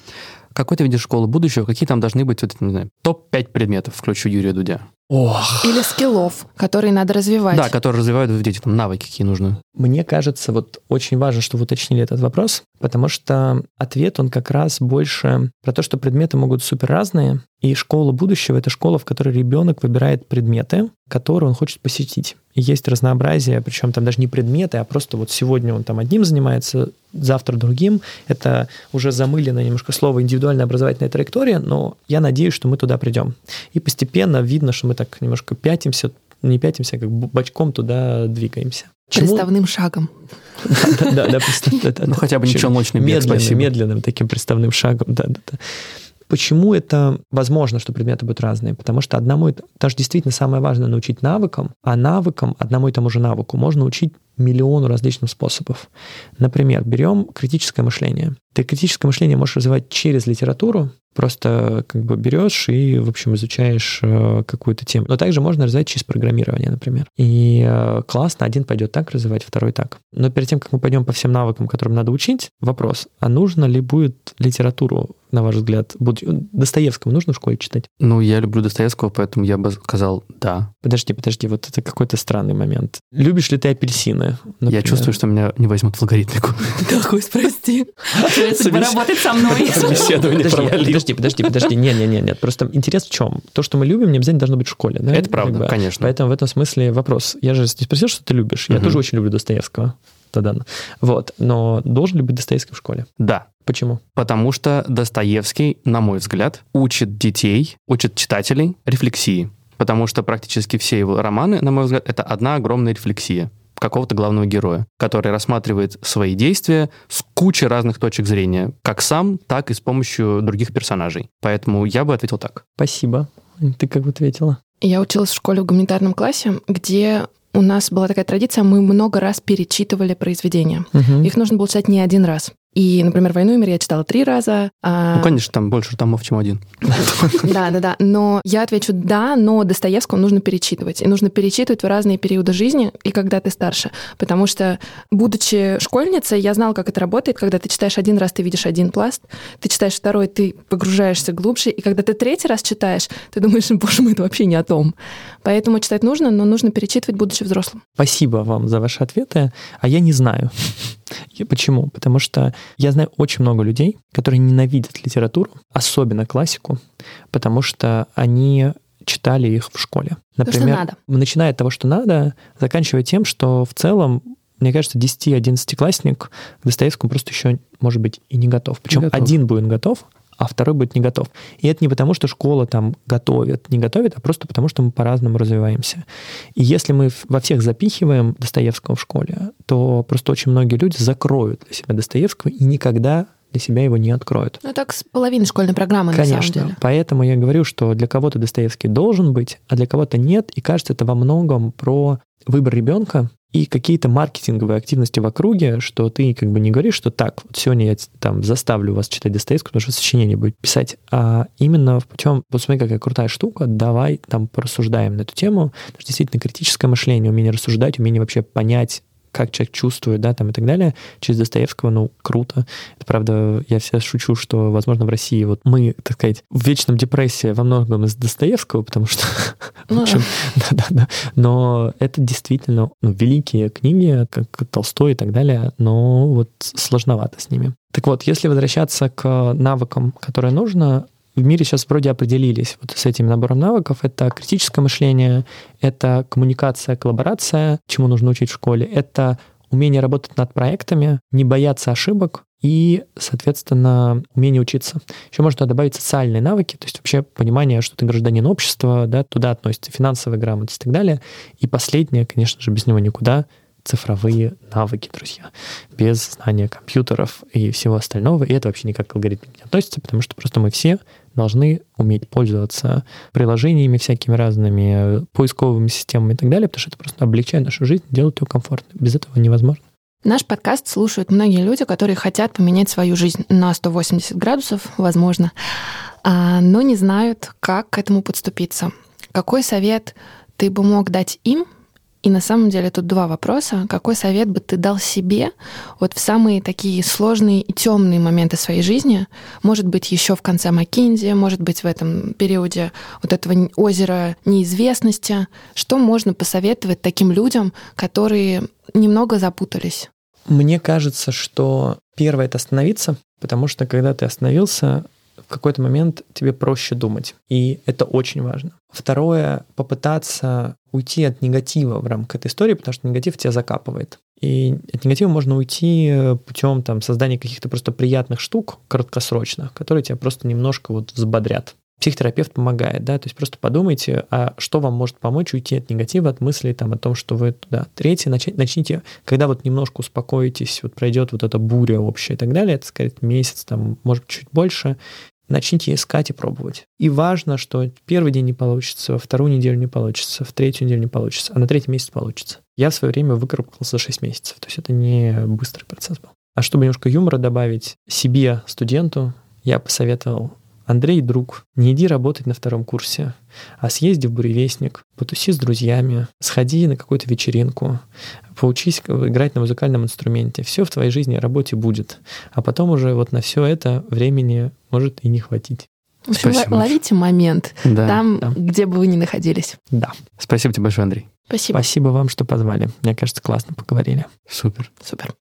B: какой ты видишь школу будущего, какие там должны быть, вот, не знаю, топ-5 предметов, включу Юрия Дудя?
A: Ох. Или скиллов, которые надо развивать.
B: Да, которые развивают в детях, там навыки какие нужны.
C: Мне кажется, вот очень важно, что вы уточнили этот вопрос, потому что ответ, он как раз больше про то, что предметы могут супер разные, и школа будущего — это школа, в которой ребенок выбирает предметы, которые он хочет посетить. И есть разнообразие, причем там даже не предметы, а просто вот сегодня он там одним занимается, завтра другим. Это уже замылено немножко слово индивидуальная образовательная траектория, но я надеюсь, что мы туда придем. И постепенно видно, что мы так немножко пятимся, не пятимся, а как бочком туда двигаемся.
A: Приставным шагом.
C: Да, да,
B: да. Ну, хотя бы не челночный бег,
C: спасибо. Медленным таким приставным шагом, да, да, да. Почему это возможно, что предметы будут разные? Потому что одному, это же действительно самое важное научить навыкам, а навыкам, одному и тому же навыку можно учить миллиону различных способов. Например, берем критическое мышление. Ты критическое мышление можешь развивать через литературу, просто как бы берешь и, в общем, изучаешь э, какую-то тему. Но также можно развивать через программирование, например. И э, классно, один пойдет так развивать, второй так. Но перед тем, как мы пойдем по всем навыкам, которым надо учить, вопрос, а нужно ли будет литературу на ваш взгляд? Достоевского нужно в школе читать?
B: Ну, я люблю Достоевского, поэтому я бы сказал да.
C: Подожди, подожди, вот это какой-то странный момент. Любишь ли ты апельсины?
B: Например? Я чувствую, что меня не возьмут в алгоритмику.
A: Да, прости. Поработать со мной.
C: Подожди, подожди, подожди. Не, не, не, нет. Просто интерес в чем? То, что мы любим, не обязательно должно быть в школе.
B: Это правда, конечно.
C: Поэтому в этом смысле вопрос. Я же не спросил, что ты любишь. Я тоже очень люблю Достоевского тогда. Вот. Но должен ли быть Достоевский в школе?
B: Да.
C: Почему?
B: Потому что Достоевский, на мой взгляд, учит детей, учит читателей рефлексии. Потому что практически все его романы, на мой взгляд, это одна огромная рефлексия какого-то главного героя, который рассматривает свои действия с кучей разных точек зрения, как сам, так и с помощью других персонажей. Поэтому я бы ответил так.
C: Спасибо. Ты как бы ответила?
A: Я училась в школе в гуманитарном классе, где у нас была такая традиция, мы много раз перечитывали произведения. Угу. Их нужно было читать не один раз. И, например, «Войну и мир» я читала три раза.
B: А... Ну, конечно, там больше томов, чем один.
A: Да, да, да. Но я отвечу «да», но Достоевского нужно перечитывать. И нужно перечитывать в разные периоды жизни и когда ты старше. Потому что, будучи школьницей, я знала, как это работает. Когда ты читаешь один раз, ты видишь один пласт. Ты читаешь второй, ты погружаешься глубже. И когда ты третий раз читаешь, ты думаешь, боже мой, это вообще не о том. Поэтому читать нужно, но нужно перечитывать, будучи взрослым.
C: Спасибо вам за ваши ответы. А я не знаю. Почему? Потому что я знаю очень много людей, которые ненавидят литературу, особенно классику, потому что они читали их в школе.
A: Например, То, что надо.
C: начиная от того, что надо, заканчивая тем, что в целом мне кажется, 10-11-классник к Достоевскому просто еще, может быть, и не готов. Причем не готов. один будет готов, а второй будет не готов. И это не потому, что школа там готовит, не готовит, а просто потому, что мы по-разному развиваемся. И если мы во всех запихиваем Достоевского в школе, то просто очень многие люди закроют для себя Достоевского и никогда для себя его не откроют.
A: Ну, так с половины школьной программы,
C: Конечно.
A: на самом деле.
C: Поэтому я говорю, что для кого-то Достоевский должен быть, а для кого-то нет. И кажется, это во многом про выбор ребенка и какие-то маркетинговые активности в округе, что ты как бы не говоришь, что так, вот сегодня я там заставлю вас читать Достоевского, потому что сочинение будет писать, а именно в путем, вот смотри, какая крутая штука, давай там порассуждаем на эту тему, потому что действительно критическое мышление, умение рассуждать, умение вообще понять как человек чувствует, да, там и так далее, через Достоевского, ну, круто. Это правда, я всегда шучу, что, возможно, в России вот мы, так сказать, в вечном депрессии во многом из Достоевского, потому что, ну, в общем, да-да-да, но это действительно ну, великие книги, как Толстой и так далее, но вот сложновато с ними. Так вот, если возвращаться к навыкам, которые нужно, в мире сейчас вроде определились вот с этим набором навыков. Это критическое мышление, это коммуникация, коллаборация, чему нужно учить в школе, это умение работать над проектами, не бояться ошибок и, соответственно, умение учиться. Еще можно добавить социальные навыки, то есть вообще понимание, что ты гражданин общества, да, туда относится финансовая грамотность и так далее. И последнее, конечно же, без него никуда, цифровые навыки, друзья. Без знания компьютеров и всего остального. И это вообще никак к алгоритмике не относится, потому что просто мы все должны уметь пользоваться приложениями всякими разными, поисковыми системами и так далее, потому что это просто облегчает нашу жизнь, делает ее комфортной. Без этого невозможно.
A: Наш подкаст слушают многие люди, которые хотят поменять свою жизнь на 180 градусов, возможно, а, но не знают, как к этому подступиться. Какой совет ты бы мог дать им, и на самом деле тут два вопроса. Какой совет бы ты дал себе вот в самые такие сложные и темные моменты своей жизни? Может быть, еще в конце Маккензи, может быть, в этом периоде вот этого озера неизвестности. Что можно посоветовать таким людям, которые немного запутались?
C: Мне кажется, что первое — это остановиться, потому что когда ты остановился, в какой-то момент тебе проще думать. И это очень важно. Второе, попытаться уйти от негатива в рамках этой истории, потому что негатив тебя закапывает. И от негатива можно уйти путем там, создания каких-то просто приятных штук краткосрочных, которые тебя просто немножко вот взбодрят. Психотерапевт помогает, да, то есть просто подумайте, а что вам может помочь уйти от негатива, от мыслей там о том, что вы туда. Третье, начать, начните, когда вот немножко успокоитесь, вот пройдет вот эта буря общая и так далее, это, скорее, месяц, там, может чуть больше, начните искать и пробовать. И важно, что первый день не получится, во вторую неделю не получится, в третью неделю не получится, а на третий месяц получится. Я в свое время выкарабкался за 6 месяцев, то есть это не быстрый процесс был. А чтобы немножко юмора добавить себе, студенту, я посоветовал Андрей, друг, не иди работать на втором курсе, а съезди в буревестник, потуси с друзьями, сходи на какую-то вечеринку, поучись играть на музыкальном инструменте. Все в твоей жизни и работе будет. А потом уже вот на все это времени может и не хватить.
A: В общем, Спасибо. ловите момент да. там, да. где бы вы ни находились.
C: Да.
B: Спасибо тебе большое, Андрей.
A: Спасибо.
C: Спасибо вам, что позвали. Мне кажется, классно поговорили.
B: Супер.
A: Супер.